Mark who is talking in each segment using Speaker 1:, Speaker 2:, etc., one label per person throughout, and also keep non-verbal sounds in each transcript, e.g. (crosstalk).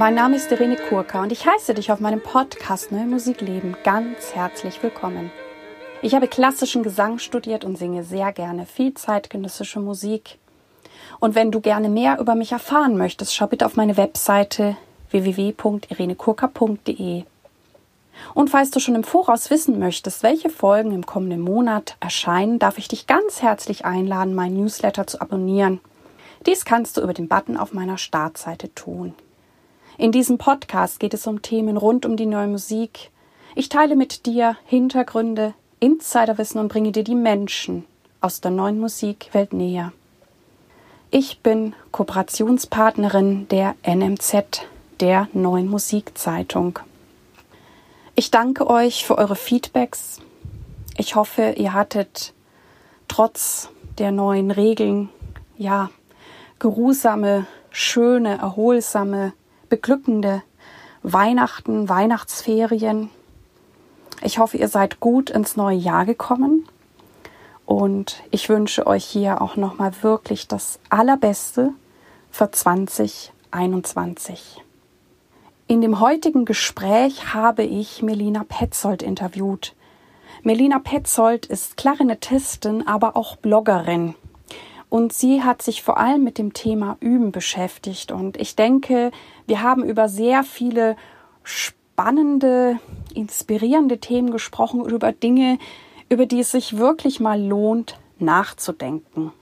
Speaker 1: Mein Name ist Irene Kurka und ich heiße dich auf meinem Podcast Neue Musik Leben ganz herzlich willkommen. Ich habe klassischen Gesang studiert und singe sehr gerne viel zeitgenössische Musik. Und wenn du gerne mehr über mich erfahren möchtest, schau bitte auf meine Webseite www.irenekurka.de. Und falls du schon im Voraus wissen möchtest, welche Folgen im kommenden Monat erscheinen, darf ich dich ganz herzlich einladen, mein Newsletter zu abonnieren. Dies kannst du über den Button auf meiner Startseite tun. In diesem Podcast geht es um Themen rund um die neue Musik. Ich teile mit dir Hintergründe, Insiderwissen und bringe dir die Menschen aus der neuen Musikwelt näher. Ich bin Kooperationspartnerin der NMZ, der neuen Musikzeitung. Ich danke euch für eure Feedbacks. Ich hoffe, ihr hattet trotz der neuen Regeln, ja, geruhsame, schöne, erholsame, beglückende Weihnachten, Weihnachtsferien. Ich hoffe, ihr seid gut ins neue Jahr gekommen und ich wünsche euch hier auch nochmal wirklich das Allerbeste für 2021. In dem heutigen Gespräch habe ich Melina Petzold interviewt. Melina Petzold ist Klarinettistin, aber auch Bloggerin. Und sie hat sich vor allem mit dem Thema Üben beschäftigt. Und ich denke, wir haben über sehr viele spannende, inspirierende Themen gesprochen, über Dinge, über die es sich wirklich mal lohnt, nachzudenken.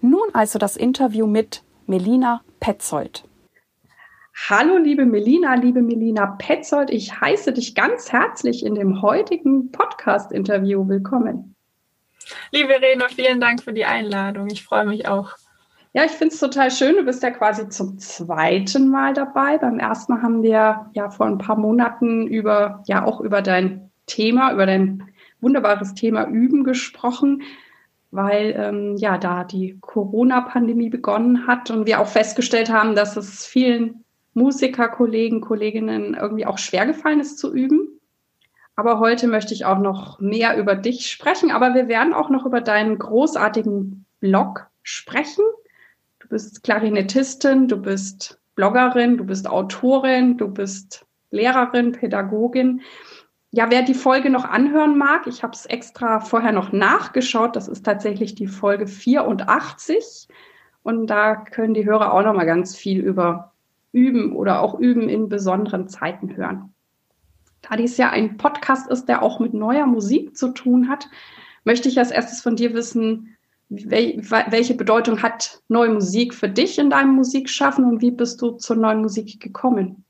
Speaker 1: Nun also das Interview mit Melina Petzold. Hallo, liebe Melina, liebe Melina Petzold. Ich heiße dich ganz herzlich in dem heutigen Podcast-Interview. Willkommen.
Speaker 2: Liebe Reno, vielen Dank für die Einladung. Ich freue mich auch.
Speaker 1: Ja, ich finde es total schön. Du bist ja quasi zum zweiten Mal dabei. Beim ersten Mal haben wir ja vor ein paar Monaten über, ja, auch über dein Thema, über dein wunderbares Thema Üben gesprochen, weil ähm, ja da die Corona-Pandemie begonnen hat und wir auch festgestellt haben, dass es vielen Musiker, Kollegen, Kolleginnen irgendwie auch schwer gefallen ist zu üben. Aber heute möchte ich auch noch mehr über dich sprechen, aber wir werden auch noch über deinen großartigen Blog sprechen. Du bist Klarinettistin, du bist Bloggerin, du bist Autorin, du bist Lehrerin, Pädagogin. Ja, wer die Folge noch anhören mag, ich habe es extra vorher noch nachgeschaut. Das ist tatsächlich die Folge 84. Und da können die Hörer auch noch mal ganz viel über üben oder auch üben in besonderen Zeiten hören. Da dies ja ein Podcast ist, der auch mit neuer Musik zu tun hat, möchte ich als erstes von dir wissen, welche Bedeutung hat neue Musik für dich in deinem Musikschaffen und wie bist du zur neuen Musik gekommen?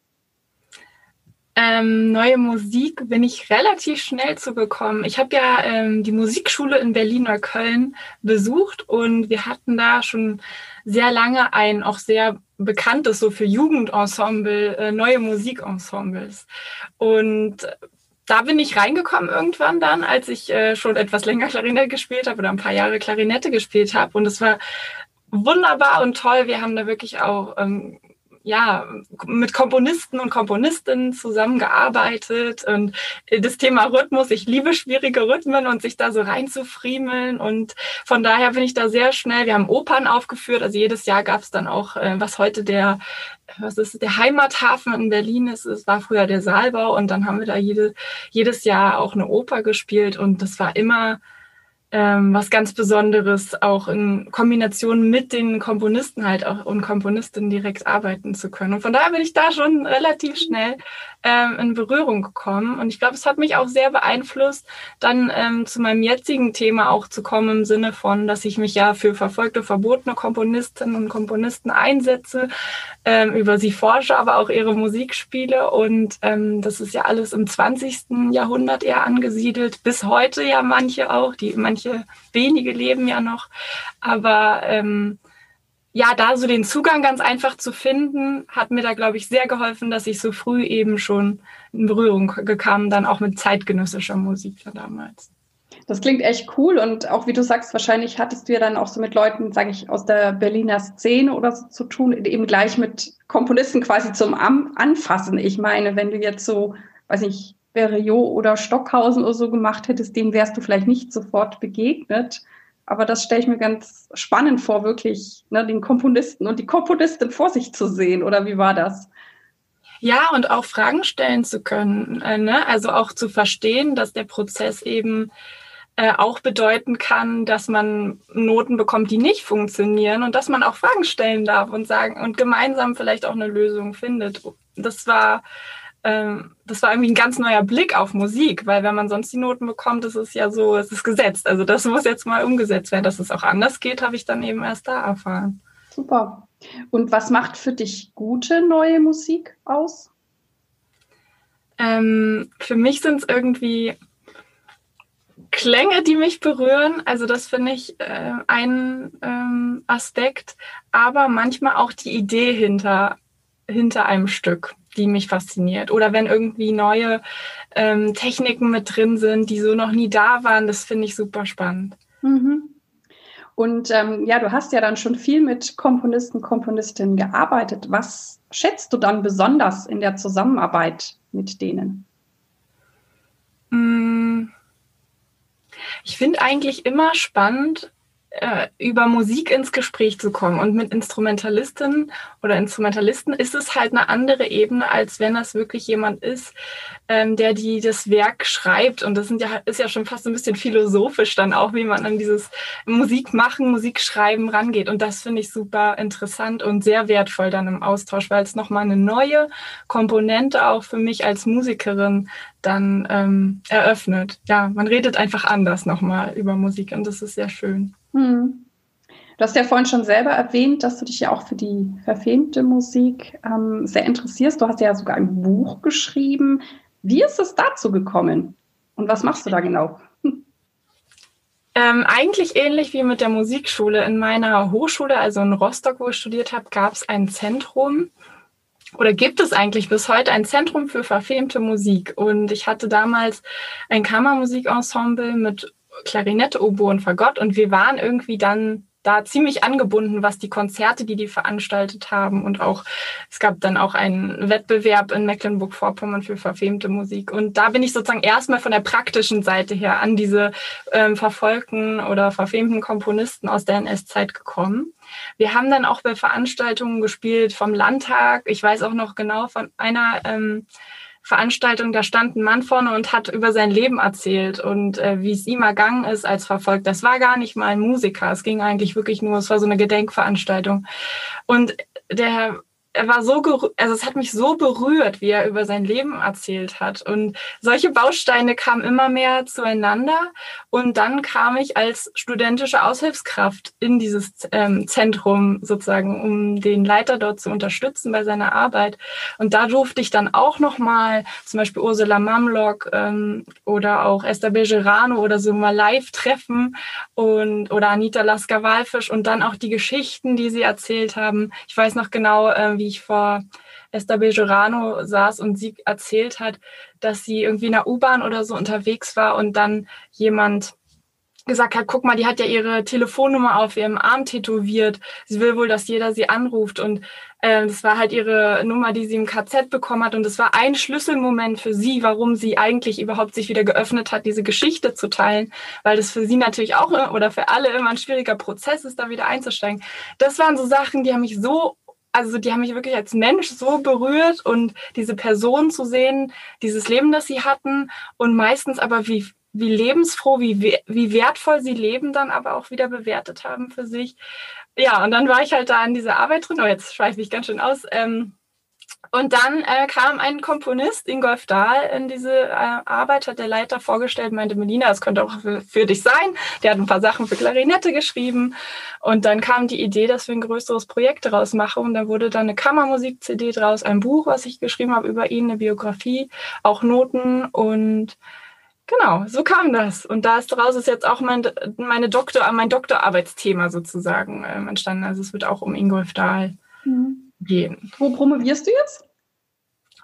Speaker 2: Ähm, neue Musik bin ich relativ schnell zugekommen. Ich habe ja ähm, die Musikschule in Berlin-Neukölln besucht und wir hatten da schon sehr lange ein auch sehr bekanntes so für Jugendensemble, äh, neue Musikensembles. Und da bin ich reingekommen irgendwann dann, als ich äh, schon etwas länger Klarinette gespielt habe oder ein paar Jahre Klarinette gespielt habe. Und es war wunderbar und toll. Wir haben da wirklich auch ähm, ja, mit Komponisten und Komponistinnen zusammengearbeitet. Und das Thema Rhythmus, ich liebe schwierige Rhythmen und sich da so reinzufriemeln. Und von daher bin ich da sehr schnell, wir haben Opern aufgeführt, also jedes Jahr gab es dann auch, äh, was heute der, was ist der Heimathafen in Berlin ist, es war früher der Saalbau. Und dann haben wir da jede, jedes Jahr auch eine Oper gespielt. Und das war immer ähm, was ganz Besonderes, auch in Kombination mit den Komponisten halt auch und Komponistinnen direkt arbeiten zu können. Und von daher bin ich da schon relativ schnell ähm, in Berührung gekommen. Und ich glaube, es hat mich auch sehr beeinflusst, dann ähm, zu meinem jetzigen Thema auch zu kommen, im Sinne von, dass ich mich ja für verfolgte, verbotene Komponistinnen und Komponisten einsetze, ähm, über sie forsche, aber auch ihre Musik spiele. Und ähm, das ist ja alles im 20. Jahrhundert eher angesiedelt, bis heute ja manche auch, die manche wenige leben ja noch. Aber ähm, ja, da so den Zugang ganz einfach zu finden, hat mir da, glaube ich, sehr geholfen, dass ich so früh eben schon in Berührung gekam, dann auch mit zeitgenössischer Musik damals.
Speaker 1: Das klingt echt cool und auch wie du sagst, wahrscheinlich hattest du ja dann auch so mit Leuten, sage ich, aus der Berliner Szene oder so zu tun, eben gleich mit Komponisten quasi zum Anfassen. Ich meine, wenn du jetzt so, weiß nicht, Berriot oder Stockhausen oder so gemacht hättest, denen wärst du vielleicht nicht sofort begegnet. Aber das stelle ich mir ganz spannend vor, wirklich ne, den Komponisten und die Komponistin vor sich zu sehen. Oder wie war das?
Speaker 2: Ja, und auch Fragen stellen zu können. Äh, ne? Also auch zu verstehen, dass der Prozess eben äh, auch bedeuten kann, dass man Noten bekommt, die nicht funktionieren und dass man auch Fragen stellen darf und sagen und gemeinsam vielleicht auch eine Lösung findet. Das war ähm, das war irgendwie ein ganz neuer Blick auf Musik, weil wenn man sonst die Noten bekommt, ist es ja so, es ist gesetzt. Also das muss jetzt mal umgesetzt werden. Dass es auch anders geht, habe ich dann eben erst da erfahren.
Speaker 1: Super. Und was macht für dich gute neue Musik aus?
Speaker 2: Ähm, für mich sind es irgendwie Klänge, die mich berühren. Also das finde ich äh, ein ähm, Aspekt, aber manchmal auch die Idee hinter, hinter einem Stück, die mich fasziniert. Oder wenn irgendwie neue ähm, Techniken mit drin sind, die so noch nie da waren, das finde ich super spannend. Mhm.
Speaker 1: Und ähm, ja, du hast ja dann schon viel mit Komponisten, Komponistinnen gearbeitet. Was schätzt du dann besonders in der Zusammenarbeit mit denen?
Speaker 2: Mm. Ich finde eigentlich immer spannend, äh, über Musik ins Gespräch zu kommen. Und mit Instrumentalistinnen oder Instrumentalisten ist es halt eine andere Ebene, als wenn das wirklich jemand ist, ähm, der die das Werk schreibt. Und das sind ja, ist ja schon fast ein bisschen philosophisch dann auch, wie man an dieses Musik machen, Musik schreiben rangeht. Und das finde ich super interessant und sehr wertvoll dann im Austausch, weil es nochmal eine neue Komponente auch für mich als Musikerin dann ähm, eröffnet. Ja, man redet einfach anders nochmal über Musik und das ist sehr schön. Hm.
Speaker 1: Du hast ja vorhin schon selber erwähnt, dass du dich ja auch für die verfilmte Musik ähm, sehr interessierst. Du hast ja sogar ein Buch geschrieben. Wie ist es dazu gekommen? Und was machst du da genau? (laughs)
Speaker 2: Ähm, eigentlich ähnlich wie mit der Musikschule. In meiner Hochschule, also in Rostock, wo ich studiert habe, gab es ein Zentrum oder gibt es eigentlich bis heute ein Zentrum für verfilmte Musik. Und ich hatte damals ein Kammermusikensemble mit Klarinette, Oboe und Fagott und wir waren irgendwie dann da ziemlich angebunden, was die Konzerte, die die veranstaltet haben und auch es gab dann auch einen Wettbewerb in Mecklenburg-Vorpommern für verfilmte Musik und da bin ich sozusagen erstmal von der praktischen Seite her an diese ähm, verfolgten oder verfilmten Komponisten aus der NS-Zeit gekommen. Wir haben dann auch bei Veranstaltungen gespielt vom Landtag. Ich weiß auch noch genau von einer ähm, Veranstaltung, da stand ein Mann vorne und hat über sein Leben erzählt und äh, wie es ihm ergangen ist als verfolgt. Das war gar nicht mal ein Musiker. Es ging eigentlich wirklich nur, es war so eine Gedenkveranstaltung. Und der er war so, also es hat mich so berührt, wie er über sein Leben erzählt hat. Und solche Bausteine kamen immer mehr zueinander. Und dann kam ich als studentische Aushilfskraft in dieses ähm, Zentrum sozusagen, um den Leiter dort zu unterstützen bei seiner Arbeit. Und da durfte ich dann auch nochmal zum Beispiel Ursula Mamlock ähm, oder auch Esther Bejerano oder so mal live treffen und oder Anita Lasker-Walfisch und dann auch die Geschichten, die sie erzählt haben. Ich weiß noch genau, ähm, wie ich vor Esther Bejerano saß und sie erzählt hat, dass sie irgendwie in der U-Bahn oder so unterwegs war und dann jemand gesagt hat, guck mal, die hat ja ihre Telefonnummer auf ihrem Arm tätowiert. Sie will wohl, dass jeder sie anruft. Und äh, das war halt ihre Nummer, die sie im KZ bekommen hat. Und das war ein Schlüsselmoment für sie, warum sie eigentlich überhaupt sich wieder geöffnet hat, diese Geschichte zu teilen. Weil das für sie natürlich auch oder für alle immer ein schwieriger Prozess ist, da wieder einzusteigen. Das waren so Sachen, die haben mich so also die haben mich wirklich als Mensch so berührt und diese Person zu sehen, dieses Leben, das sie hatten und meistens aber wie, wie lebensfroh, wie, wie wertvoll sie Leben dann aber auch wieder bewertet haben für sich. Ja, und dann war ich halt da in dieser Arbeit drin. Oh, jetzt schweife ich ganz schön aus. Ähm, und dann äh, kam ein Komponist, Ingolf Dahl, in diese äh, Arbeit, hat der Leiter vorgestellt, meinte, Melina, das könnte auch für, für, dich sein. Der hat ein paar Sachen für Klarinette geschrieben. Und dann kam die Idee, dass wir ein größeres Projekt daraus machen. Und dann wurde dann eine Kammermusik-CD draus, ein Buch, was ich geschrieben habe über ihn, eine Biografie, auch Noten und Genau, so kam das. Und da ist daraus ist jetzt auch mein, meine Doktor, mein Doktorarbeitsthema sozusagen äh, entstanden. Also es wird auch um Ingolf Dahl mhm gehen.
Speaker 1: Wo promovierst du jetzt?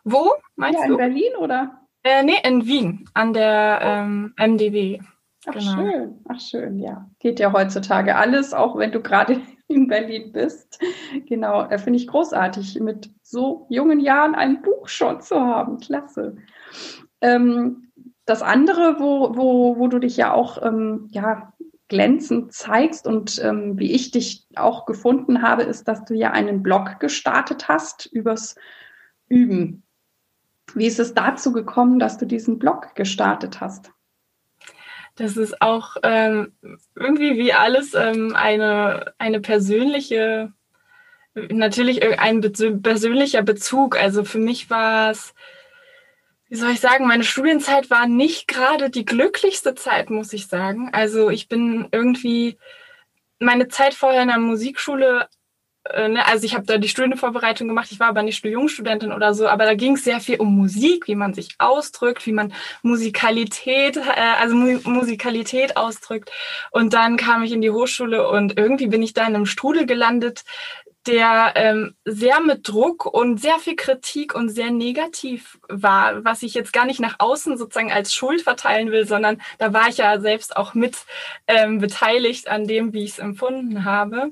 Speaker 2: Wo, meinst
Speaker 1: ja,
Speaker 2: du?
Speaker 1: In Berlin oder?
Speaker 2: Äh, nee, in Wien, an der ähm, MDW.
Speaker 1: Ach genau. schön, ach schön, ja. Geht ja heutzutage alles, auch wenn du gerade (laughs) in Berlin bist. Genau, äh, finde ich großartig, mit so jungen Jahren ein Buch schon zu haben. Klasse. Ähm, das andere, wo, wo, wo du dich ja auch ähm, ja, glänzend zeigst und ähm, wie ich dich auch gefunden habe, ist, dass du ja einen Blog gestartet hast übers Üben. Wie ist es dazu gekommen, dass du diesen Blog gestartet hast?
Speaker 2: Das ist auch ähm, irgendwie wie alles ähm, eine, eine persönliche, natürlich ein persönlicher Bezug. Also für mich war es, wie soll ich sagen, meine Studienzeit war nicht gerade die glücklichste Zeit, muss ich sagen. Also ich bin irgendwie meine Zeit vorher in der Musikschule äh, ne, also ich habe da die Studienvorbereitung gemacht, ich war aber nicht Jungstudentin oder so, aber da ging es sehr viel um Musik, wie man sich ausdrückt, wie man Musikalität, äh, also Mu Musikalität ausdrückt. Und dann kam ich in die Hochschule und irgendwie bin ich da in einem Strudel gelandet, der ähm, sehr mit Druck und sehr viel Kritik und sehr negativ war, was ich jetzt gar nicht nach außen sozusagen als Schuld verteilen will, sondern da war ich ja selbst auch mit ähm, beteiligt an dem, wie ich es empfunden habe.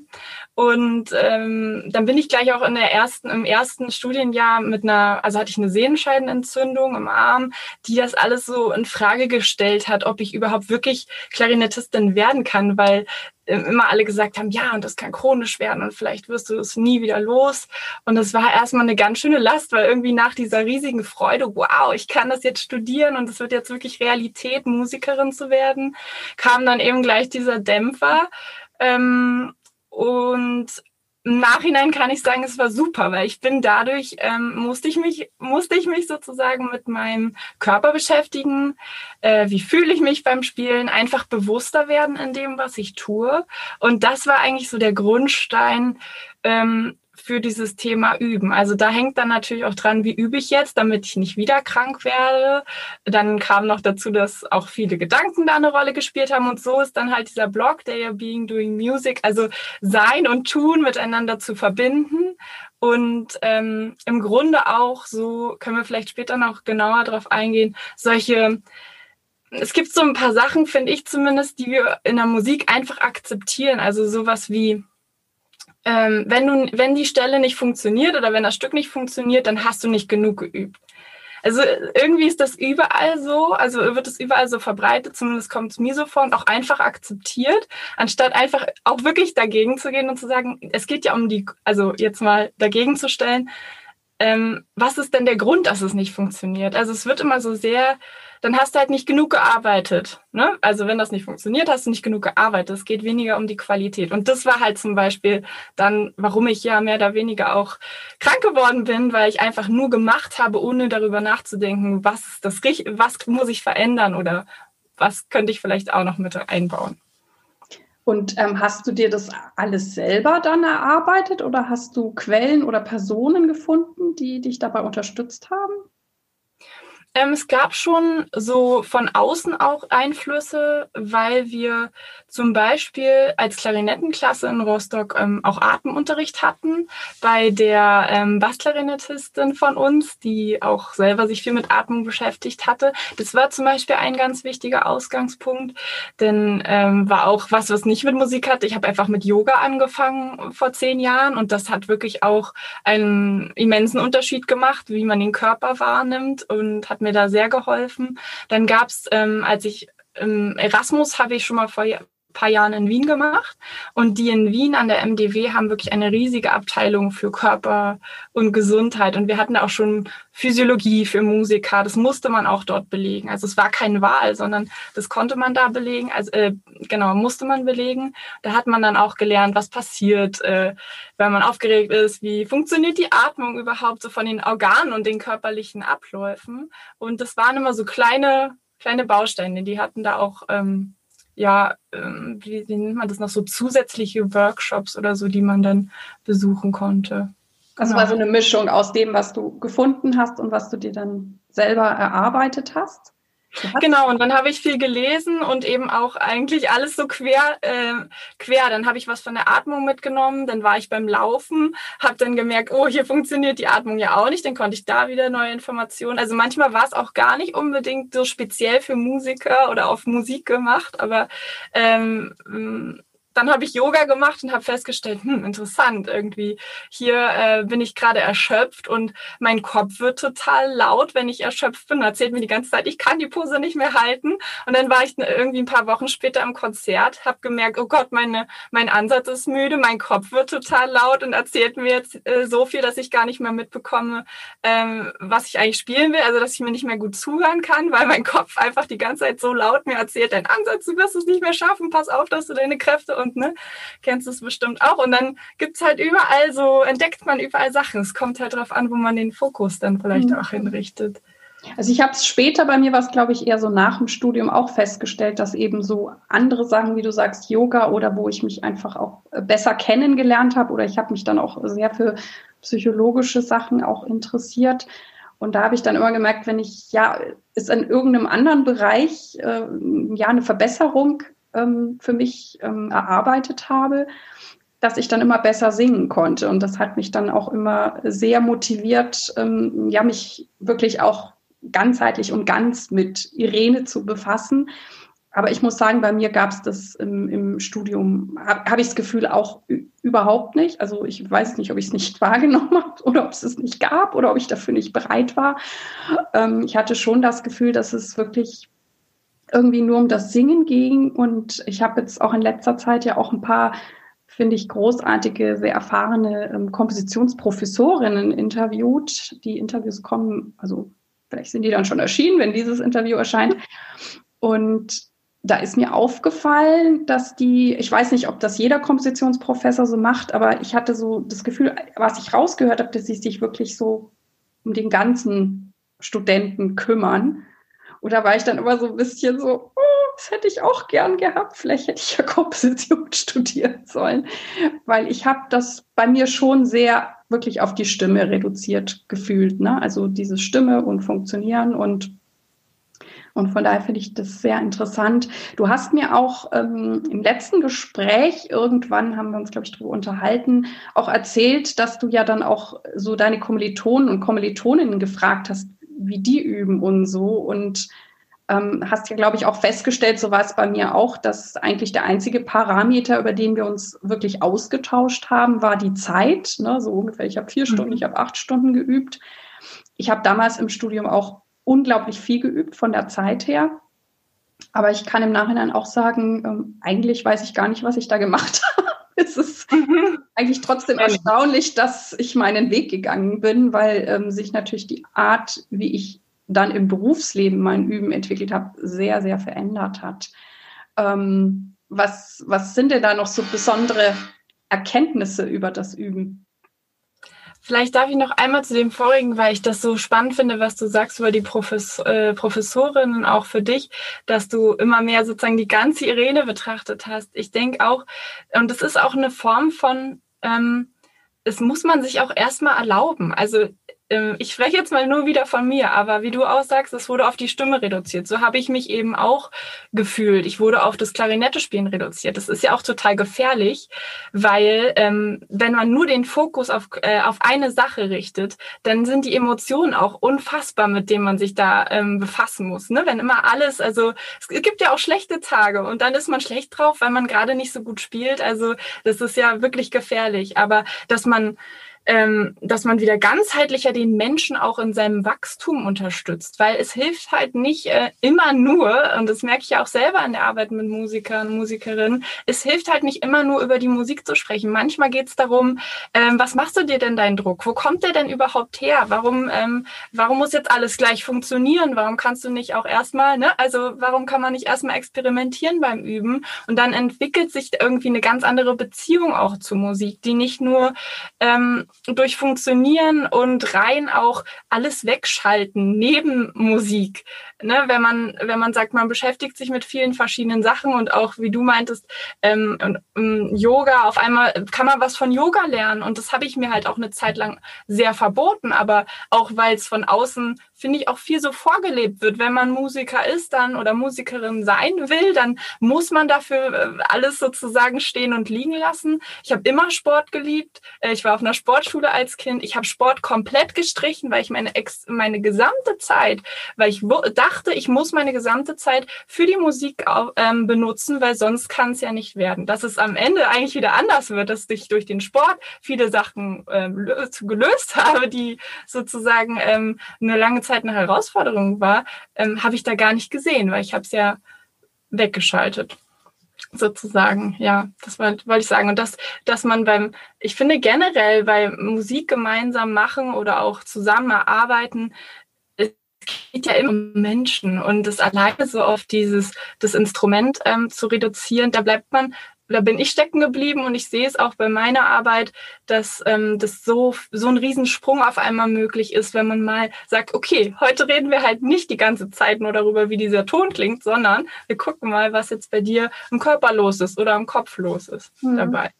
Speaker 2: Und ähm, dann bin ich gleich auch in der ersten, im ersten Studienjahr mit einer, also hatte ich eine Sehenscheidenentzündung im Arm, die das alles so in Frage gestellt hat, ob ich überhaupt wirklich Klarinettistin werden kann, weil immer alle gesagt haben, ja, und das kann chronisch werden und vielleicht wirst du es nie wieder los. Und das war erstmal eine ganz schöne Last, weil irgendwie nach dieser riesigen Freude, wow, ich kann das jetzt studieren und es wird jetzt wirklich Realität, Musikerin zu werden, kam dann eben gleich dieser Dämpfer. Ähm, und im Nachhinein kann ich sagen, es war super, weil ich bin dadurch, ähm, musste ich mich, musste ich mich sozusagen mit meinem Körper beschäftigen. Äh, wie fühle ich mich beim Spielen? Einfach bewusster werden in dem, was ich tue. Und das war eigentlich so der Grundstein, ähm, für dieses Thema Üben. Also da hängt dann natürlich auch dran, wie übe ich jetzt, damit ich nicht wieder krank werde. Dann kam noch dazu, dass auch viele Gedanken da eine Rolle gespielt haben und so ist dann halt dieser Blog, der ja Being Doing Music, also Sein und Tun miteinander zu verbinden. Und ähm, im Grunde auch, so können wir vielleicht später noch genauer darauf eingehen, solche es gibt so ein paar Sachen, finde ich zumindest, die wir in der Musik einfach akzeptieren. Also sowas wie ähm, wenn, du, wenn die Stelle nicht funktioniert oder wenn das Stück nicht funktioniert, dann hast du nicht genug geübt. Also irgendwie ist das überall so, also wird es überall so verbreitet, zumindest kommt es mir so vor und auch einfach akzeptiert, anstatt einfach auch wirklich dagegen zu gehen und zu sagen, es geht ja um die, also jetzt mal dagegen zu stellen, ähm, was ist denn der Grund, dass es nicht funktioniert? Also es wird immer so sehr, dann hast du halt nicht genug gearbeitet. Ne? Also wenn das nicht funktioniert, hast du nicht genug gearbeitet. Es geht weniger um die Qualität. Und das war halt zum Beispiel dann, warum ich ja mehr oder weniger auch krank geworden bin, weil ich einfach nur gemacht habe, ohne darüber nachzudenken, was das was muss ich verändern oder was könnte ich vielleicht auch noch mit einbauen.
Speaker 1: Und ähm, hast du dir das alles selber dann erarbeitet oder hast du Quellen oder Personen gefunden, die dich dabei unterstützt haben?
Speaker 2: Ähm, es gab schon so von außen auch Einflüsse, weil wir zum Beispiel als Klarinettenklasse in Rostock ähm, auch Atemunterricht hatten bei der ähm, Bassklarinettistin von uns, die auch selber sich viel mit Atmung beschäftigt hatte. Das war zum Beispiel ein ganz wichtiger Ausgangspunkt, denn ähm, war auch was, was nicht mit Musik hatte. Ich habe einfach mit Yoga angefangen vor zehn Jahren und das hat wirklich auch einen immensen Unterschied gemacht, wie man den Körper wahrnimmt und hat mir da sehr geholfen. Dann gab es, ähm, als ich ähm, Erasmus habe ich schon mal vor paar Jahren in Wien gemacht. Und die in Wien an der MDW haben wirklich eine riesige Abteilung für Körper und Gesundheit. Und wir hatten auch schon Physiologie für Musiker. Das musste man auch dort belegen. Also es war keine Wahl, sondern das konnte man da belegen. Also äh, genau, musste man belegen. Da hat man dann auch gelernt, was passiert, äh, wenn man aufgeregt ist, wie funktioniert die Atmung überhaupt so von den Organen und den körperlichen Abläufen. Und das waren immer so kleine kleine Bausteine, die hatten da auch ähm, ja, ähm, wie, wie nennt man das noch, so zusätzliche Workshops oder so, die man dann besuchen konnte.
Speaker 1: Also genau. war so eine Mischung aus dem, was du gefunden hast und was du dir dann selber erarbeitet hast?
Speaker 2: Genau, und dann habe ich viel gelesen und eben auch eigentlich alles so quer. Äh, quer. Dann habe ich was von der Atmung mitgenommen, dann war ich beim Laufen, habe dann gemerkt, oh, hier funktioniert die Atmung ja auch nicht, dann konnte ich da wieder neue Informationen. Also manchmal war es auch gar nicht unbedingt so speziell für Musiker oder auf Musik gemacht, aber ähm, dann habe ich Yoga gemacht und habe festgestellt, hm, interessant irgendwie. Hier äh, bin ich gerade erschöpft und mein Kopf wird total laut, wenn ich erschöpft bin. Erzählt mir die ganze Zeit, ich kann die Pose nicht mehr halten. Und dann war ich irgendwie ein paar Wochen später im Konzert, habe gemerkt, oh Gott, meine, mein Ansatz ist müde, mein Kopf wird total laut und erzählt mir jetzt äh, so viel, dass ich gar nicht mehr mitbekomme, ähm, was ich eigentlich spielen will. Also dass ich mir nicht mehr gut zuhören kann, weil mein Kopf einfach die ganze Zeit so laut mir erzählt, dein Ansatz, du wirst es nicht mehr schaffen, pass auf, dass du deine Kräfte und ne, kennst es bestimmt auch. Und dann gibt's halt überall so, entdeckt man überall Sachen. Es kommt halt darauf an, wo man den Fokus dann vielleicht mhm. auch hinrichtet.
Speaker 1: Also ich habe es später bei mir was, glaube ich, eher so nach dem Studium auch festgestellt, dass eben so andere Sachen, wie du sagst, Yoga oder wo ich mich einfach auch besser kennengelernt habe oder ich habe mich dann auch sehr für psychologische Sachen auch interessiert. Und da habe ich dann immer gemerkt, wenn ich ja es in irgendeinem anderen Bereich äh, ja eine Verbesserung ähm, für mich ähm, erarbeitet habe, dass ich dann immer besser singen konnte. Und das hat mich dann auch immer sehr motiviert, ähm, ja, mich wirklich auch ganzheitlich und ganz mit Irene zu befassen. Aber ich muss sagen, bei mir gab es das im, im Studium, habe hab ich das Gefühl auch überhaupt nicht. Also ich weiß nicht, ob ich es nicht (laughs) wahrgenommen habe oder ob es es nicht gab oder ob ich dafür nicht bereit war. Ähm, ich hatte schon das Gefühl, dass es wirklich irgendwie nur um das Singen ging. Und ich habe jetzt auch in letzter Zeit ja auch ein paar, finde ich, großartige, sehr erfahrene ähm, Kompositionsprofessorinnen interviewt. Die Interviews kommen, also vielleicht sind die dann schon erschienen, wenn dieses Interview erscheint. Und da ist mir aufgefallen, dass die, ich weiß nicht, ob das jeder Kompositionsprofessor so macht, aber ich hatte so das Gefühl, was ich rausgehört habe, dass sie sich wirklich so um den ganzen Studenten kümmern da war ich dann immer so ein bisschen so, oh, das hätte ich auch gern gehabt. Vielleicht hätte ich ja (laughs) Komposition studieren sollen, weil ich habe das bei mir schon sehr wirklich auf die Stimme reduziert gefühlt. Ne? Also diese Stimme und Funktionieren und und von daher finde ich das sehr interessant. Du hast mir auch ähm, im letzten Gespräch, irgendwann haben wir uns, glaube ich, darüber unterhalten, auch erzählt, dass du ja dann auch so deine Kommilitonen und Kommilitoninnen gefragt hast, wie die üben und so. Und ähm, hast ja, glaube ich, auch festgestellt, so war es bei mir auch, dass eigentlich der einzige Parameter, über den wir uns wirklich ausgetauscht haben, war die Zeit. Ne? So ungefähr, ich habe vier Stunden, mhm. ich habe acht Stunden geübt. Ich habe damals im Studium auch unglaublich viel geübt von der Zeit her. Aber ich kann im Nachhinein auch sagen, ähm, eigentlich weiß ich gar nicht, was ich da gemacht (laughs) habe. (laughs) es ist mhm. eigentlich trotzdem erstaunlich, dass ich meinen Weg gegangen bin, weil ähm, sich natürlich die Art, wie ich dann im Berufsleben mein Üben entwickelt habe, sehr, sehr verändert hat. Ähm, was, was sind denn da noch so besondere Erkenntnisse über das Üben?
Speaker 2: Vielleicht darf ich noch einmal zu dem vorigen, weil ich das so spannend finde, was du sagst über die Profes äh, Professorinnen, auch für dich, dass du immer mehr sozusagen die ganze Irene betrachtet hast. Ich denke auch, und das ist auch eine Form von, ähm, es muss man sich auch erstmal erlauben. Also ich spreche jetzt mal nur wieder von mir, aber wie du auch sagst, es wurde auf die Stimme reduziert. So habe ich mich eben auch gefühlt. Ich wurde auf das Klarinettespielen reduziert. Das ist ja auch total gefährlich, weil ähm, wenn man nur den Fokus auf, äh, auf eine Sache richtet, dann sind die Emotionen auch unfassbar, mit denen man sich da ähm, befassen muss. Ne? Wenn immer alles, also es gibt ja auch schlechte Tage und dann ist man schlecht drauf, weil man gerade nicht so gut spielt. Also das ist ja wirklich gefährlich. Aber dass man ähm, dass man wieder ganzheitlicher den Menschen auch in seinem Wachstum unterstützt, weil es hilft halt nicht äh, immer nur, und das merke ich ja auch selber in der Arbeit mit Musikern und Musikerinnen, es hilft halt nicht immer nur über die Musik zu sprechen. Manchmal geht es darum, ähm, was machst du dir denn deinen Druck? Wo kommt der denn überhaupt her? Warum, ähm, warum muss jetzt alles gleich funktionieren? Warum kannst du nicht auch erstmal, ne? Also warum kann man nicht erstmal experimentieren beim Üben? Und dann entwickelt sich irgendwie eine ganz andere Beziehung auch zu Musik, die nicht nur ähm, durch Funktionieren und rein auch alles wegschalten neben Musik. Ne, wenn man wenn man sagt, man beschäftigt sich mit vielen verschiedenen Sachen und auch wie du meintest ähm, ähm, Yoga. Auf einmal kann man was von Yoga lernen und das habe ich mir halt auch eine Zeit lang sehr verboten, aber auch weil es von außen finde ich, auch viel so vorgelebt wird. Wenn man Musiker ist dann oder Musikerin sein will, dann muss man dafür äh, alles sozusagen stehen und liegen lassen. Ich habe immer Sport geliebt. Äh, ich war auf einer Sport Sportschule als Kind. Ich habe Sport komplett gestrichen, weil ich meine, ex meine gesamte Zeit, weil ich dachte, ich muss meine gesamte Zeit für die Musik ähm, benutzen, weil sonst kann es ja nicht werden. Dass es am Ende eigentlich wieder anders wird, dass ich durch den Sport viele Sachen ähm, gelöst (laughs) habe, die sozusagen ähm, eine lange Zeit eine Herausforderung war, ähm, habe ich da gar nicht gesehen, weil ich habe es ja weggeschaltet sozusagen. Ja, das wollte ich sagen. Und das, dass man beim, ich finde generell bei Musik gemeinsam machen oder auch zusammenarbeiten, es geht ja immer um Menschen und das alleine so auf dieses, das Instrument ähm, zu reduzieren, da bleibt man da bin ich stecken geblieben und ich sehe es auch bei meiner Arbeit, dass ähm, das so, so ein Riesensprung auf einmal möglich ist, wenn man mal sagt, okay, heute reden wir halt nicht die ganze Zeit nur darüber, wie dieser Ton klingt, sondern wir gucken mal, was jetzt bei dir im Körper los ist oder im Kopf los ist mhm. dabei.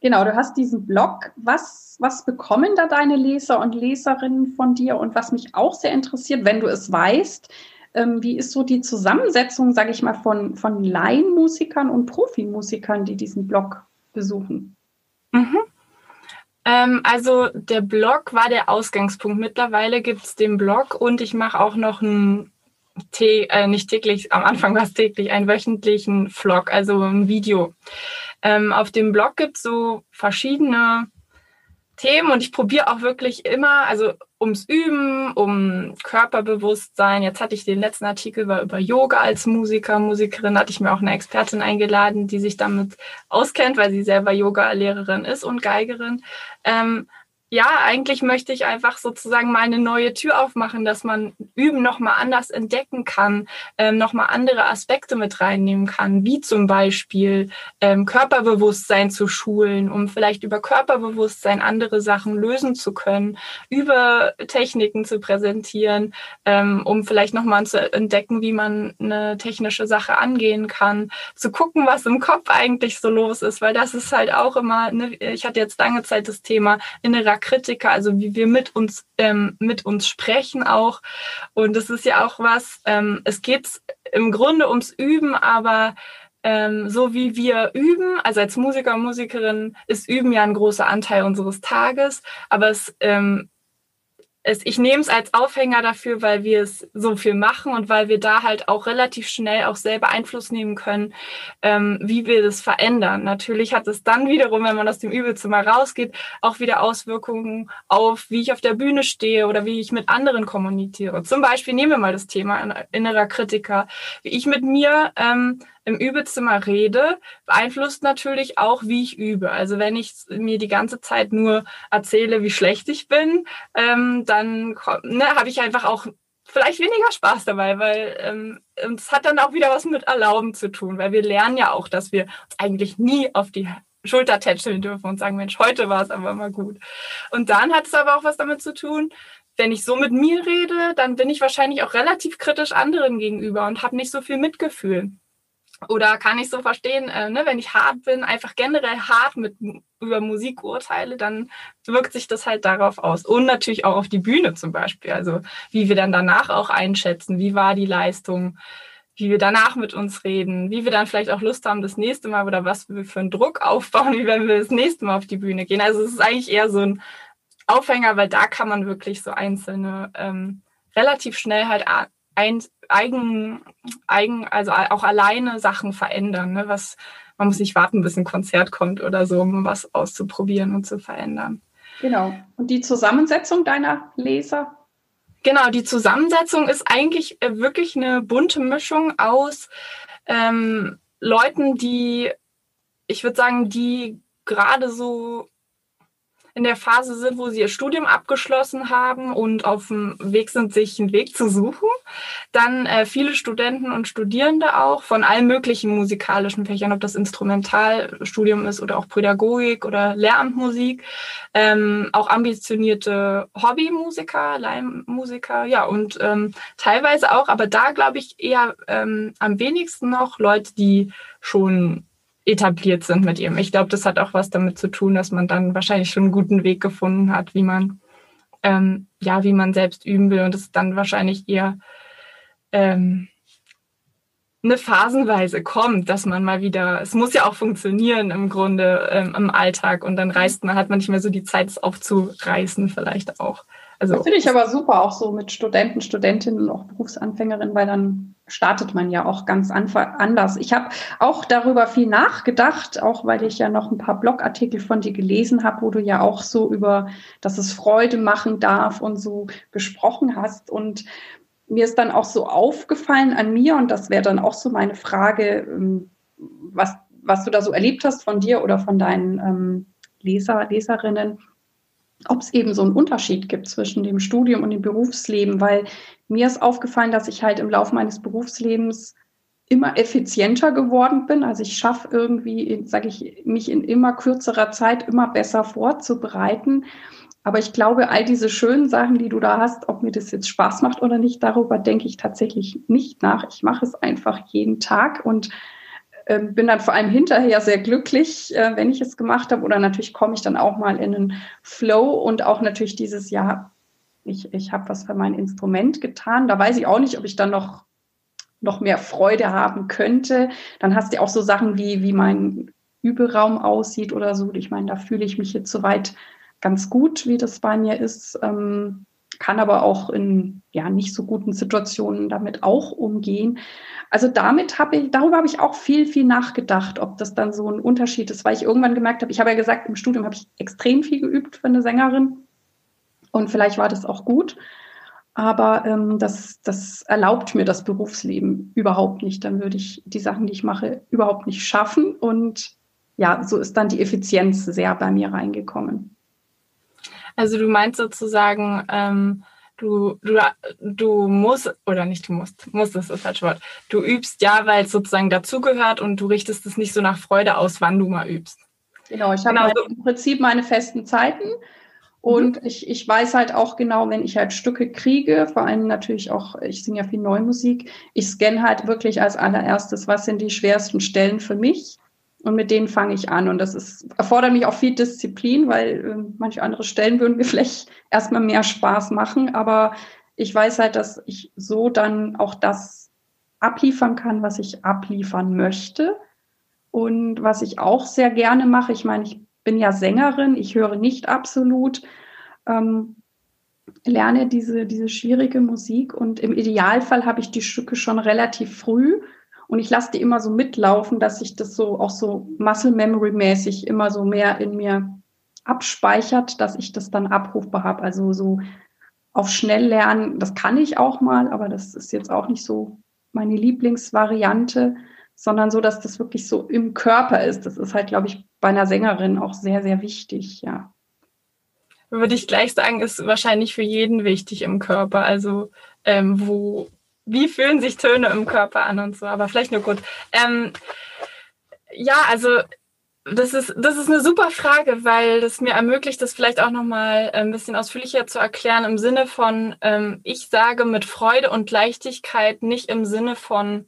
Speaker 1: Genau, du hast diesen Blog. Was, was bekommen da deine Leser und Leserinnen von dir? Und was mich auch sehr interessiert, wenn du es weißt, ähm, wie ist so die Zusammensetzung, sage ich mal, von, von Laienmusikern und Profimusikern, die diesen Blog besuchen?
Speaker 2: Mhm. Ähm, also der Blog war der Ausgangspunkt. Mittlerweile gibt es den Blog und ich mache auch noch einen äh, nicht täglich, am Anfang war es täglich, einen wöchentlichen Vlog, also ein Video. Ähm, auf dem Blog gibt es so verschiedene Themen und ich probiere auch wirklich immer, also ums Üben, um Körperbewusstsein. Jetzt hatte ich den letzten Artikel war über Yoga als Musiker, Musikerin, hatte ich mir auch eine Expertin eingeladen, die sich damit auskennt, weil sie selber Yoga-Lehrerin ist und Geigerin. Ähm, ja, eigentlich möchte ich einfach sozusagen mal eine neue Tür aufmachen, dass man Üben nochmal anders entdecken kann, ähm, nochmal andere Aspekte mit reinnehmen kann, wie zum Beispiel ähm, Körperbewusstsein zu schulen, um vielleicht über Körperbewusstsein andere Sachen lösen zu können, über Techniken zu präsentieren, ähm, um vielleicht nochmal zu entdecken, wie man eine technische Sache angehen kann, zu gucken, was im Kopf eigentlich so los ist, weil das ist halt auch immer, ne, ich hatte jetzt lange Zeit das Thema innerer Kritiker, also wie wir mit uns, ähm, mit uns sprechen auch. Und das ist ja auch was, ähm, es geht im Grunde ums Üben, aber ähm, so wie wir üben, also als Musiker und Musikerin ist Üben ja ein großer Anteil unseres Tages, aber es ähm, es, ich nehme es als Aufhänger dafür, weil wir es so viel machen und weil wir da halt auch relativ schnell auch selber Einfluss nehmen können, ähm, wie wir das verändern. Natürlich hat es dann wiederum, wenn man aus dem Übelzimmer rausgeht, auch wieder Auswirkungen auf, wie ich auf der Bühne stehe oder wie ich mit anderen kommuniziere. Zum Beispiel nehmen wir mal das Thema innerer Kritiker, wie ich mit mir ähm, im Übezimmer rede, beeinflusst natürlich auch, wie ich übe. Also wenn ich mir die ganze Zeit nur erzähle, wie schlecht ich bin, ähm, dann ne, habe ich einfach auch vielleicht weniger Spaß dabei, weil ähm, es hat dann auch wieder was mit Erlauben zu tun, weil wir lernen ja auch, dass wir uns eigentlich nie auf die Schulter tätscheln dürfen und sagen, Mensch, heute war es aber mal gut. Und dann hat es aber auch was damit zu tun, wenn ich so mit mir rede, dann bin ich wahrscheinlich auch relativ kritisch anderen gegenüber und habe nicht so viel Mitgefühl. Oder kann ich so verstehen, äh, ne, wenn ich hart bin, einfach generell hart mit über Musik urteile, dann wirkt sich das halt darauf aus. Und natürlich auch auf die Bühne zum Beispiel. Also wie wir dann danach auch einschätzen, wie war die Leistung, wie wir danach mit uns reden, wie wir dann vielleicht auch Lust haben, das nächste Mal oder was wir für einen Druck (laughs) aufbauen, wie wenn wir das nächste Mal auf die Bühne gehen. Also es ist eigentlich eher so ein Aufhänger, weil da kann man wirklich so einzelne ähm, relativ schnell halt ein, eigen, eigen, also auch alleine Sachen verändern. Ne? Was, man muss nicht warten, bis ein Konzert kommt oder so, um was auszuprobieren und zu verändern.
Speaker 1: Genau. Und die Zusammensetzung deiner Leser?
Speaker 2: Genau, die Zusammensetzung ist eigentlich äh, wirklich eine bunte Mischung aus ähm, Leuten, die, ich würde sagen, die gerade so in der Phase sind, wo sie ihr Studium abgeschlossen haben und auf dem Weg sind, sich einen Weg zu suchen. Dann äh, viele Studenten und Studierende auch von allen möglichen musikalischen Fächern, ob das Instrumentalstudium ist oder auch Pädagogik oder Lehramtmusik. Ähm, auch ambitionierte Hobbymusiker, Leihmusiker, ja, und ähm, teilweise auch, aber da glaube ich eher ähm, am wenigsten noch Leute, die schon etabliert sind mit ihm. Ich glaube, das hat auch was damit zu tun, dass man dann wahrscheinlich schon einen guten Weg gefunden hat, wie man ähm, ja, wie man selbst üben will und es dann wahrscheinlich eher ähm, eine Phasenweise kommt, dass man mal wieder, es muss ja auch funktionieren im Grunde ähm, im Alltag und dann reißt man, hat man nicht mehr so die Zeit, es aufzureißen vielleicht auch.
Speaker 1: Also, das finde ich aber super, auch so mit Studenten, Studentinnen und auch Berufsanfängerinnen, weil dann startet man ja auch ganz anders. Ich habe auch darüber viel nachgedacht, auch weil ich ja noch ein paar Blogartikel von dir gelesen habe, wo du ja auch so über, dass es Freude machen darf und so gesprochen hast. Und mir ist dann auch so aufgefallen an mir, und das wäre dann auch so meine Frage, ähm, was, was du da so erlebt hast von dir oder von deinen ähm, Leser, Leserinnen, ob es eben so einen Unterschied gibt zwischen dem Studium und dem Berufsleben, weil mir ist aufgefallen, dass ich halt im Laufe meines Berufslebens immer effizienter geworden bin. Also ich schaffe irgendwie, sage ich, mich in immer kürzerer Zeit immer besser vorzubereiten. Aber ich glaube, all diese schönen Sachen, die du da hast, ob mir das jetzt Spaß macht oder nicht, darüber denke ich tatsächlich nicht nach. Ich mache es einfach jeden Tag und bin dann vor allem hinterher sehr glücklich, äh, wenn ich es gemacht habe. Oder natürlich komme ich dann auch mal in einen Flow und auch natürlich dieses Jahr, ich, ich habe was für mein Instrument getan. Da weiß ich auch nicht, ob ich dann noch, noch mehr Freude haben könnte. Dann hast du auch so Sachen wie, wie mein Überaum aussieht oder so. Ich meine, da fühle ich mich jetzt soweit ganz gut, wie das bei mir ist. Ähm, kann aber auch in ja nicht so guten Situationen damit auch umgehen. Also damit habe ich, darüber habe ich auch viel, viel nachgedacht, ob das dann so ein Unterschied ist, weil ich irgendwann gemerkt habe, ich habe ja gesagt, im Studium habe ich extrem viel geübt für eine Sängerin und vielleicht war das auch gut. Aber ähm, das, das erlaubt mir das Berufsleben überhaupt nicht. Dann würde ich die Sachen, die ich mache, überhaupt nicht schaffen. Und ja, so ist dann die Effizienz sehr bei mir reingekommen.
Speaker 2: Also du meinst sozusagen, ähm, du, du, du musst, oder nicht du musst, musst ist das falsche Wort. Du übst ja, weil es sozusagen dazugehört und du richtest es nicht so nach Freude aus, wann du mal übst.
Speaker 1: Genau, ich habe genau. Halt im Prinzip meine festen Zeiten. Und mhm. ich, ich weiß halt auch genau, wenn ich halt Stücke kriege, vor allem natürlich auch, ich singe ja viel Neumusik, ich scanne halt wirklich als allererstes, was sind die schwersten Stellen für mich und mit denen fange ich an. Und das ist, erfordert mich auch viel Disziplin, weil äh, manche andere Stellen würden mir (laughs) vielleicht erstmal mehr Spaß machen. Aber ich weiß halt, dass ich so dann auch das abliefern kann, was ich abliefern möchte. Und was ich auch sehr gerne mache, ich meine, ich bin ja Sängerin, ich höre nicht absolut, ähm, lerne diese, diese schwierige Musik und im Idealfall habe ich die Stücke schon relativ früh und ich lasse die immer so mitlaufen, dass sich das so auch so Muscle Memory mäßig immer so mehr in mir abspeichert, dass ich das dann abrufbar habe. Also so auf schnell lernen, das kann ich auch mal, aber das ist jetzt auch nicht so meine Lieblingsvariante, sondern so, dass das wirklich so im Körper ist. Das ist halt, glaube ich, bei einer Sängerin auch sehr, sehr wichtig, ja.
Speaker 2: Würde ich gleich sagen, ist wahrscheinlich für jeden wichtig im Körper. Also ähm, wo wie fühlen sich Töne im Körper an und so, aber vielleicht nur gut. Ähm, ja, also das ist, das ist eine super Frage, weil das mir ermöglicht, das vielleicht auch nochmal ein bisschen ausführlicher zu erklären im Sinne von, ähm, ich sage mit Freude und Leichtigkeit, nicht im Sinne von,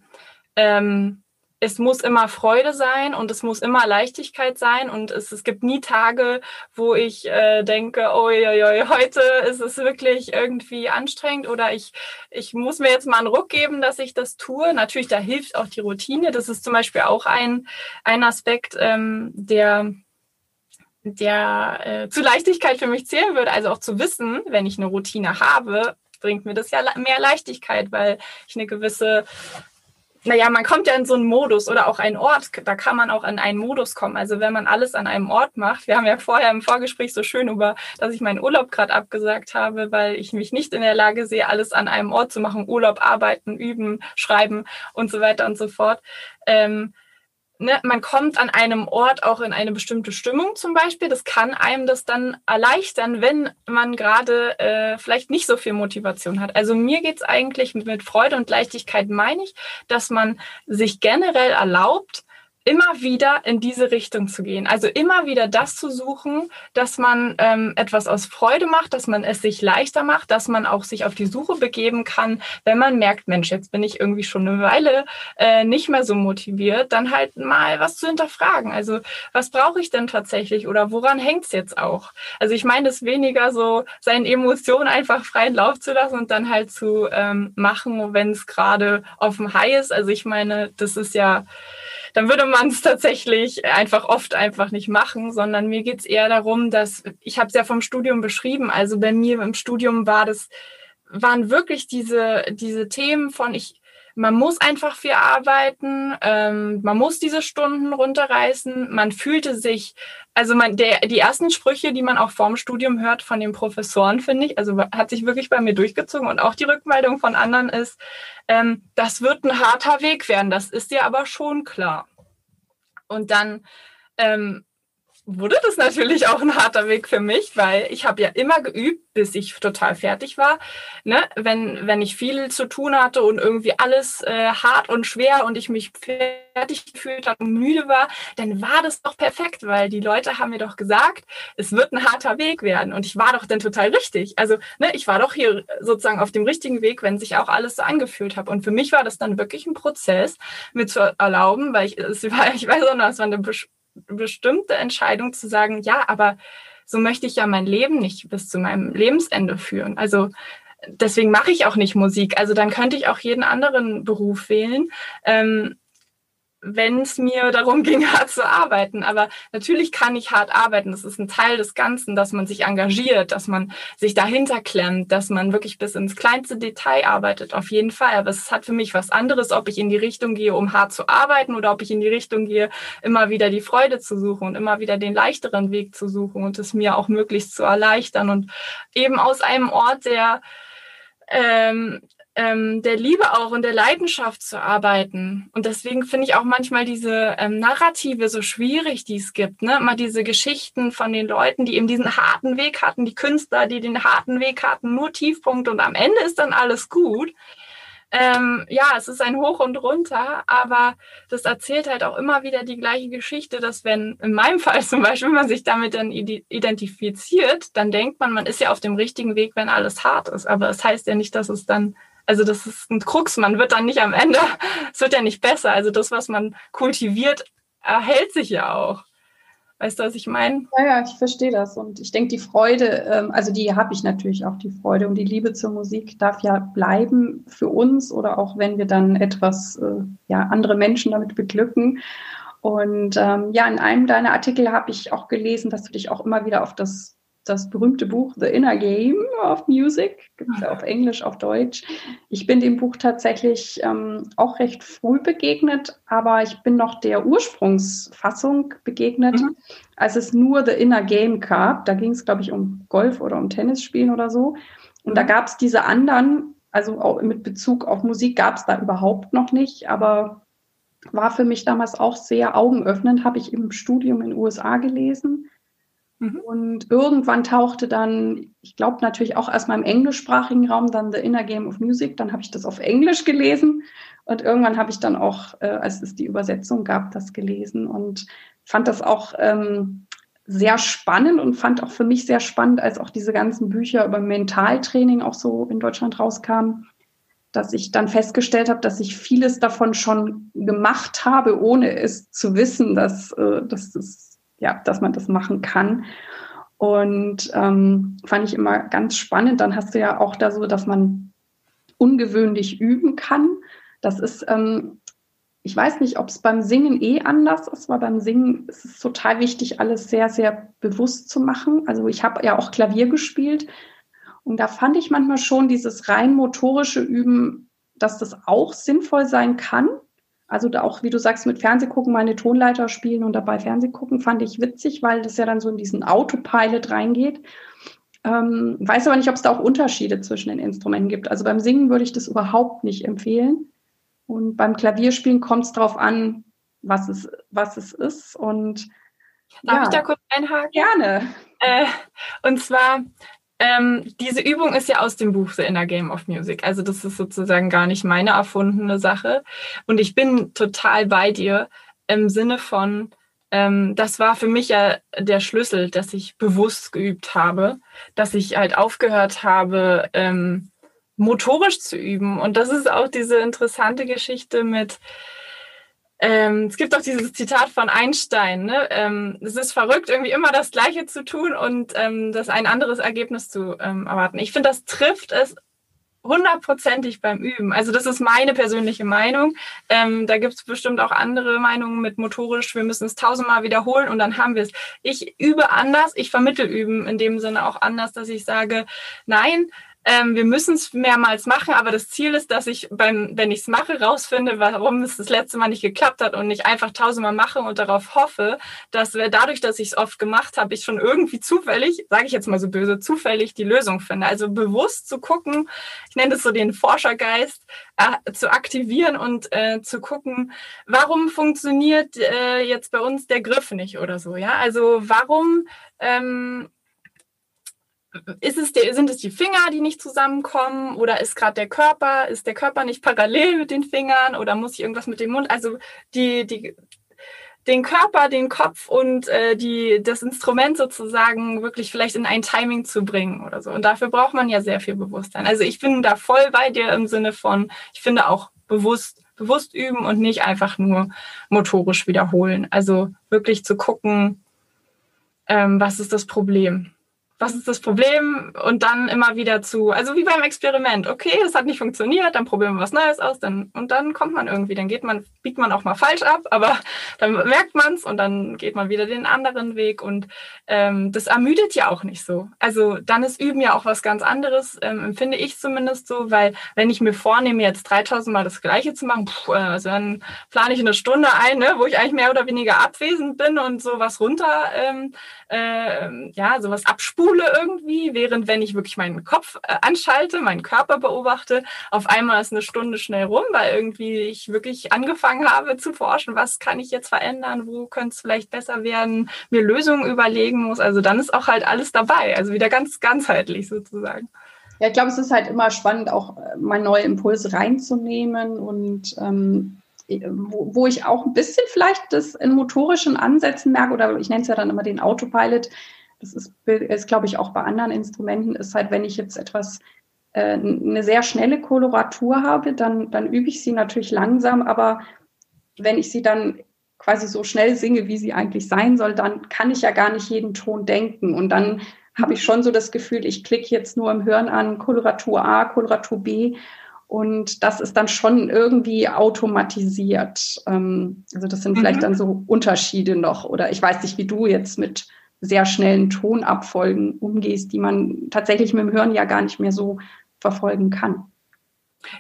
Speaker 2: ähm, es muss immer Freude sein und es muss immer Leichtigkeit sein und es, es gibt nie Tage, wo ich äh, denke, oh, oi, heute ist es wirklich irgendwie anstrengend oder ich, ich muss mir jetzt mal einen Ruck geben, dass ich das tue. Natürlich, da hilft auch die Routine. Das ist zum Beispiel auch ein, ein Aspekt, ähm, der der äh, zu Leichtigkeit für mich zählen würde. Also auch zu wissen, wenn ich eine Routine habe, bringt mir das ja mehr Leichtigkeit, weil ich eine gewisse naja, man kommt ja in so einen Modus oder auch einen Ort, da kann man auch in einen Modus kommen. Also wenn man alles an einem Ort macht, wir haben ja vorher im Vorgespräch so schön über, dass ich meinen Urlaub gerade abgesagt habe, weil ich mich nicht in der Lage sehe, alles an einem Ort zu machen, Urlaub, arbeiten, üben, schreiben und so weiter und so fort. Ähm, ne, man kommt an einem Ort auch in eine bestimmte Stimmung zum Beispiel. Das kann einem das dann erleichtern, wenn man gerade äh, vielleicht nicht so viel Motivation hat. Also mir geht's eigentlich mit, mit Freude und Leichtigkeit, meine ich, dass man sich generell erlaubt, immer wieder in diese Richtung zu gehen. Also immer wieder das zu suchen, dass man ähm, etwas aus Freude macht, dass man es sich leichter macht, dass man auch sich auf die Suche begeben kann, wenn man merkt, Mensch, jetzt bin ich irgendwie schon eine Weile äh, nicht mehr so motiviert, dann halt mal was zu hinterfragen. Also was brauche ich denn tatsächlich oder woran hängt es jetzt auch? Also ich meine es weniger so, seinen Emotionen einfach freien Lauf zu lassen und dann halt zu ähm, machen, wenn es gerade auf dem High ist. Also ich meine, das ist ja dann würde man es tatsächlich einfach oft einfach nicht machen, sondern mir geht es eher darum, dass ich habe es ja vom Studium beschrieben. Also bei mir im Studium war das, waren wirklich diese, diese Themen von ich, man muss einfach viel arbeiten, ähm, man muss diese Stunden runterreißen, man fühlte sich, also man, der, die ersten Sprüche, die man auch vorm Studium hört von den Professoren, finde ich, also hat sich wirklich bei mir durchgezogen und auch die Rückmeldung von anderen ist, ähm, das wird ein harter Weg werden, das ist dir aber schon klar. Und dann ähm, wurde das natürlich auch ein harter Weg für mich, weil ich habe ja immer geübt, bis ich total fertig war. Ne? Wenn, wenn ich viel zu tun hatte und irgendwie alles äh, hart und schwer und ich mich fertig gefühlt habe und müde war, dann war das doch perfekt, weil die Leute haben mir doch gesagt, es wird ein harter Weg werden. Und ich war doch dann total richtig. Also ne, ich war doch hier sozusagen auf dem richtigen Weg, wenn sich auch alles so angefühlt habe. Und für mich war das dann wirklich ein Prozess, mir zu erlauben, weil ich, es war, ich weiß auch noch, es war eine bestimmte Entscheidung zu sagen, ja, aber so möchte ich ja mein Leben nicht bis zu meinem Lebensende führen. Also deswegen mache ich auch nicht Musik. Also dann könnte ich auch jeden anderen Beruf wählen. Ähm, wenn es mir darum (laughs) ging, hart zu arbeiten. Aber natürlich kann ich hart arbeiten. Das ist ein Teil des Ganzen, dass man sich engagiert, dass man sich dahinter klemmt, dass man wirklich bis ins kleinste Detail arbeitet. Auf jeden Fall. Aber es hat für mich was anderes, ob ich in die Richtung gehe, um hart zu arbeiten oder ob ich in die Richtung gehe, immer wieder die Freude zu suchen und immer wieder den leichteren Weg zu suchen und es mir auch möglichst zu erleichtern und eben aus einem Ort, der ähm, ähm, der Liebe auch und der Leidenschaft zu arbeiten. Und deswegen finde ich auch manchmal diese ähm, Narrative so schwierig, die es gibt. Ne? Immer diese Geschichten von den Leuten, die eben diesen harten Weg hatten, die Künstler, die den harten Weg hatten, nur Tiefpunkt und am Ende ist dann alles gut. Ähm, ja, es ist ein Hoch und Runter, aber das erzählt halt auch immer wieder die gleiche Geschichte, dass wenn, in meinem Fall (laughs) zum Beispiel, man sich damit dann identifiziert, dann denkt man, man ist ja auf dem richtigen Weg, wenn alles hart ist. Aber es das heißt ja nicht, dass es dann also das ist ein Krux. Man wird dann nicht am Ende, (laughs) es wird ja nicht besser. Also das, was man kultiviert, erhält sich ja auch. Weißt du, was ich meine?
Speaker 1: Ja, ja, ich verstehe das. Und ich denke, die Freude, ähm, also die habe ich natürlich auch, die Freude und die Liebe zur Musik darf ja bleiben für uns oder auch wenn wir dann etwas, äh, ja, andere Menschen damit beglücken. Und ähm, ja, in einem deiner Artikel habe ich auch gelesen, dass du dich auch immer wieder auf das das berühmte Buch The Inner Game of Music, gibt es ja auf Englisch, auf Deutsch. Ich bin dem Buch tatsächlich ähm, auch recht früh begegnet, aber ich bin noch der Ursprungsfassung begegnet, mhm. als es nur The Inner Game gab. Da ging es, glaube ich, um Golf oder um Tennis spielen oder so. Und da gab es diese anderen, also auch mit Bezug auf Musik gab es da überhaupt noch nicht, aber war für mich damals auch sehr augenöffnend, habe ich im Studium in den USA gelesen Mhm. Und irgendwann tauchte dann, ich glaube natürlich auch erstmal im englischsprachigen Raum, dann The Inner Game of Music. Dann habe ich das auf Englisch gelesen. Und irgendwann habe ich dann auch, äh, als es die Übersetzung gab, das gelesen und fand das auch ähm, sehr spannend und fand auch für mich sehr spannend, als auch diese ganzen Bücher über Mentaltraining auch so in Deutschland rauskamen, dass ich dann festgestellt habe, dass ich vieles davon schon gemacht habe, ohne es zu wissen, dass, äh, dass es ja, dass man das machen kann. Und ähm, fand ich immer ganz spannend. Dann hast du ja auch da so, dass man ungewöhnlich üben kann. Das ist, ähm, ich weiß nicht, ob es beim Singen eh anders ist, aber beim Singen ist es total wichtig, alles sehr, sehr bewusst zu machen. Also ich habe ja auch Klavier gespielt und da fand ich manchmal schon dieses rein motorische Üben, dass das auch sinnvoll sein kann. Also auch, wie du sagst, mit Fernsehgucken meine Tonleiter spielen und dabei Fernsehgucken fand ich witzig, weil das ja dann so in diesen Autopilot reingeht. Ähm, weiß aber nicht, ob es da auch Unterschiede zwischen den Instrumenten gibt. Also beim Singen würde ich das überhaupt nicht empfehlen. Und beim Klavierspielen kommt es darauf an, was es, was es ist. Und
Speaker 2: Darf ja. ich da kurz einhaken?
Speaker 1: Gerne.
Speaker 2: Äh, und zwar, ähm, diese Übung ist ja aus dem Buch The Inner Game of Music. Also das ist sozusagen gar nicht meine erfundene Sache. Und ich bin total bei dir. im Sinne von, ähm, das war für mich ja der Schlüssel, dass ich bewusst geübt habe, dass ich halt aufgehört habe, ähm, motorisch zu üben. Und das ist auch diese interessante Geschichte mit, ähm, es gibt auch dieses Zitat von Einstein, ne? ähm, es ist verrückt, irgendwie immer das Gleiche zu tun und ähm, das ein anderes Ergebnis zu ähm, erwarten. Ich finde, das trifft es hundertprozentig beim Üben. Also das ist meine persönliche Meinung. Ähm, da gibt es bestimmt auch andere Meinungen mit motorisch. Wir müssen es tausendmal wiederholen und dann haben wir es. Ich übe anders. Ich vermittel üben in dem Sinne auch anders, dass ich sage, nein, ähm, wir müssen es mehrmals machen, aber das Ziel ist, dass ich beim, wenn ich es mache, rausfinde, warum es das letzte Mal nicht geklappt hat und nicht einfach tausendmal mache und darauf hoffe, dass wir dadurch, dass ich es oft gemacht habe, ich schon irgendwie zufällig, sage ich jetzt mal so böse, zufällig die Lösung finde. Also bewusst zu gucken, ich nenne das so den Forschergeist, äh, zu aktivieren und äh, zu gucken, warum funktioniert äh, jetzt bei uns der Griff nicht oder so. Ja, also warum ähm, ist es der, sind es die Finger, die nicht zusammenkommen oder ist gerade der Körper, ist der Körper nicht parallel mit den Fingern oder muss ich irgendwas mit dem Mund? Also die, die, den Körper, den Kopf und äh, die, das Instrument sozusagen wirklich vielleicht in ein Timing zu bringen oder so. Und dafür braucht man ja sehr viel Bewusstsein. Also ich bin da voll bei dir im Sinne von, ich finde auch bewusst, bewusst üben und nicht einfach nur motorisch wiederholen. Also wirklich zu gucken, ähm, was ist das Problem? Was ist das Problem und dann immer wieder zu, also wie beim Experiment, okay, es hat nicht funktioniert, dann probieren wir was Neues aus, dann und dann kommt man irgendwie, dann geht man, biegt man auch mal falsch ab, aber (laughs) dann merkt man es und dann geht man wieder den anderen Weg und ähm, das ermüdet ja auch nicht so. Also dann ist Üben ja auch was ganz anderes, ähm, empfinde ich zumindest so, weil wenn ich mir vornehme, jetzt 3000 Mal das Gleiche zu machen, pff, also dann plane ich eine Stunde ein, ne, wo ich eigentlich mehr oder weniger abwesend bin und sowas runter, ähm, äh, ja, sowas abspule Schule irgendwie, während wenn ich wirklich meinen Kopf äh, anschalte, meinen Körper beobachte, auf einmal ist eine Stunde schnell rum, weil irgendwie ich wirklich angefangen habe zu forschen, was kann ich jetzt verändern, wo könnte es vielleicht besser werden, mir Lösungen überlegen muss. Also dann ist auch halt alles dabei, also wieder ganz ganzheitlich sozusagen.
Speaker 1: Ja, ich glaube, es ist halt immer spannend, auch äh, mal neue Impulse reinzunehmen und ähm, wo, wo ich auch ein bisschen vielleicht das in motorischen Ansätzen merke, oder ich nenne es ja dann immer den Autopilot, das ist, ist glaube ich, auch bei anderen Instrumenten, ist halt, wenn ich jetzt etwas, äh, eine sehr schnelle Koloratur habe, dann, dann übe ich sie natürlich langsam, aber wenn ich sie dann quasi so schnell singe, wie sie eigentlich sein soll, dann kann ich ja gar nicht jeden Ton denken. Und dann habe ich schon so das Gefühl, ich klicke jetzt nur im Hirn an Koloratur A, Koloratur B. Und das ist dann schon irgendwie automatisiert. Ähm, also das sind vielleicht mhm. dann so Unterschiede noch. Oder ich weiß nicht, wie du jetzt mit sehr schnellen Tonabfolgen umgehst, die man tatsächlich mit dem Hören ja gar nicht mehr so verfolgen kann.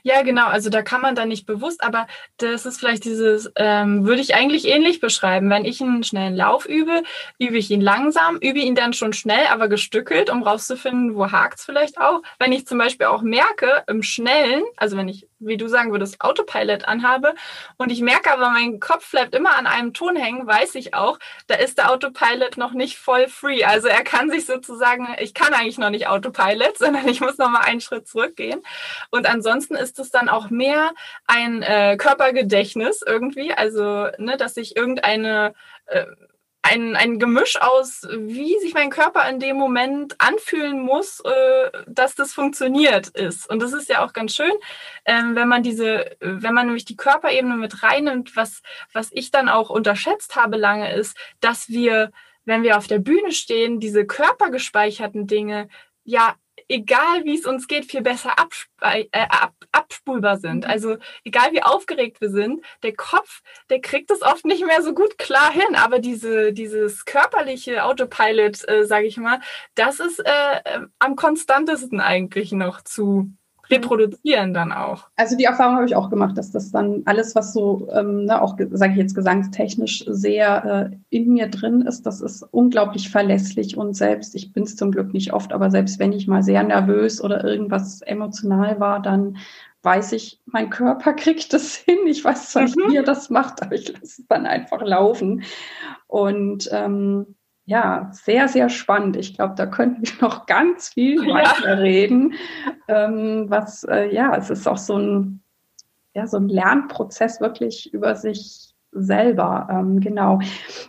Speaker 2: Ja, genau. Also da kann man dann nicht bewusst, aber das ist vielleicht dieses, ähm, würde ich eigentlich ähnlich beschreiben. Wenn ich einen schnellen Lauf übe, übe ich ihn langsam, übe ihn dann schon schnell, aber gestückelt, um rauszufinden, wo hakt es vielleicht auch. Wenn ich zum Beispiel auch merke, im Schnellen, also wenn ich wie du sagen würdest, Autopilot anhabe und ich merke aber, mein Kopf bleibt immer an einem Ton hängen, weiß ich auch, da ist der Autopilot noch nicht voll free. Also er kann sich sozusagen, ich kann eigentlich noch nicht Autopilot, (laughs) sondern ich muss noch mal einen Schritt zurückgehen. Und ansonsten ist es dann auch mehr ein äh, Körpergedächtnis irgendwie, also ne, dass ich irgendeine äh, ein, ein Gemisch aus, wie sich mein Körper in dem Moment anfühlen muss, äh, dass das funktioniert ist. Und das ist ja auch ganz schön, ähm, wenn man diese, wenn man nämlich die Körperebene mit reinnimmt, was, was ich dann auch unterschätzt habe lange ist, dass wir, wenn wir auf der Bühne stehen, diese körpergespeicherten Dinge ja egal wie es uns geht, viel besser äh, ab, abspulbar sind. Mhm. Also egal wie aufgeregt wir sind, der Kopf, der kriegt es oft nicht mehr so gut klar hin. Aber diese, dieses körperliche Autopilot, äh, sage ich mal, das ist äh, am konstantesten eigentlich noch zu reproduzieren dann auch.
Speaker 1: Also die Erfahrung habe ich auch gemacht, dass das dann alles, was so, ähm, ne, auch sage ich jetzt gesangstechnisch sehr äh, in mir drin ist, das ist unglaublich verlässlich und selbst, ich bin es zum Glück nicht oft, aber selbst wenn ich mal sehr nervös oder irgendwas emotional war, dann weiß ich, mein Körper (laughs) kriegt das hin. Ich weiß zwar nicht, mhm. wie er das macht, aber ich lasse es dann einfach laufen. Und ähm, ja, sehr, sehr spannend. Ich glaube, da könnten wir (laughs) noch ganz viel ja. weiter reden. Ähm, was, äh, ja, es ist auch so ein, ja, so ein Lernprozess, wirklich über sich selber. Ähm, genau.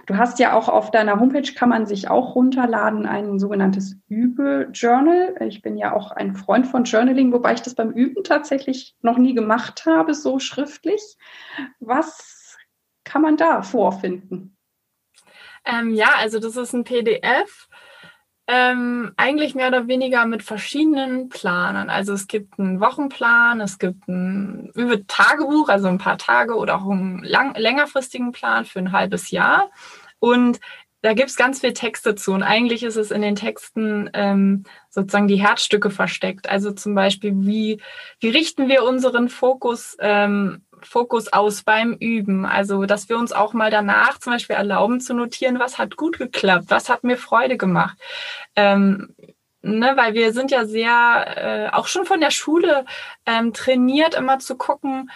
Speaker 1: Du hast ja auch auf deiner Homepage kann man sich auch runterladen, ein sogenanntes Übe-Journal. Ich bin ja auch ein Freund von Journaling, wobei ich das beim Üben tatsächlich noch nie gemacht habe, so schriftlich. Was kann man da vorfinden?
Speaker 2: Ähm, ja, also das ist ein PDF ähm, eigentlich mehr oder weniger mit verschiedenen Planern. Also es gibt einen Wochenplan, es gibt ein über Tagebuch, also ein paar Tage oder auch einen lang, längerfristigen Plan für ein halbes Jahr. Und da gibt es ganz viel Texte zu. Und eigentlich ist es in den Texten ähm, sozusagen die Herzstücke versteckt. Also zum Beispiel, wie, wie richten wir unseren Fokus ähm, Fokus aus beim Üben. Also, dass wir uns auch mal danach zum Beispiel erlauben zu notieren, was hat gut geklappt, was hat mir Freude gemacht. Ähm, ne, weil wir sind ja sehr, äh, auch schon von der Schule ähm, trainiert, immer zu gucken,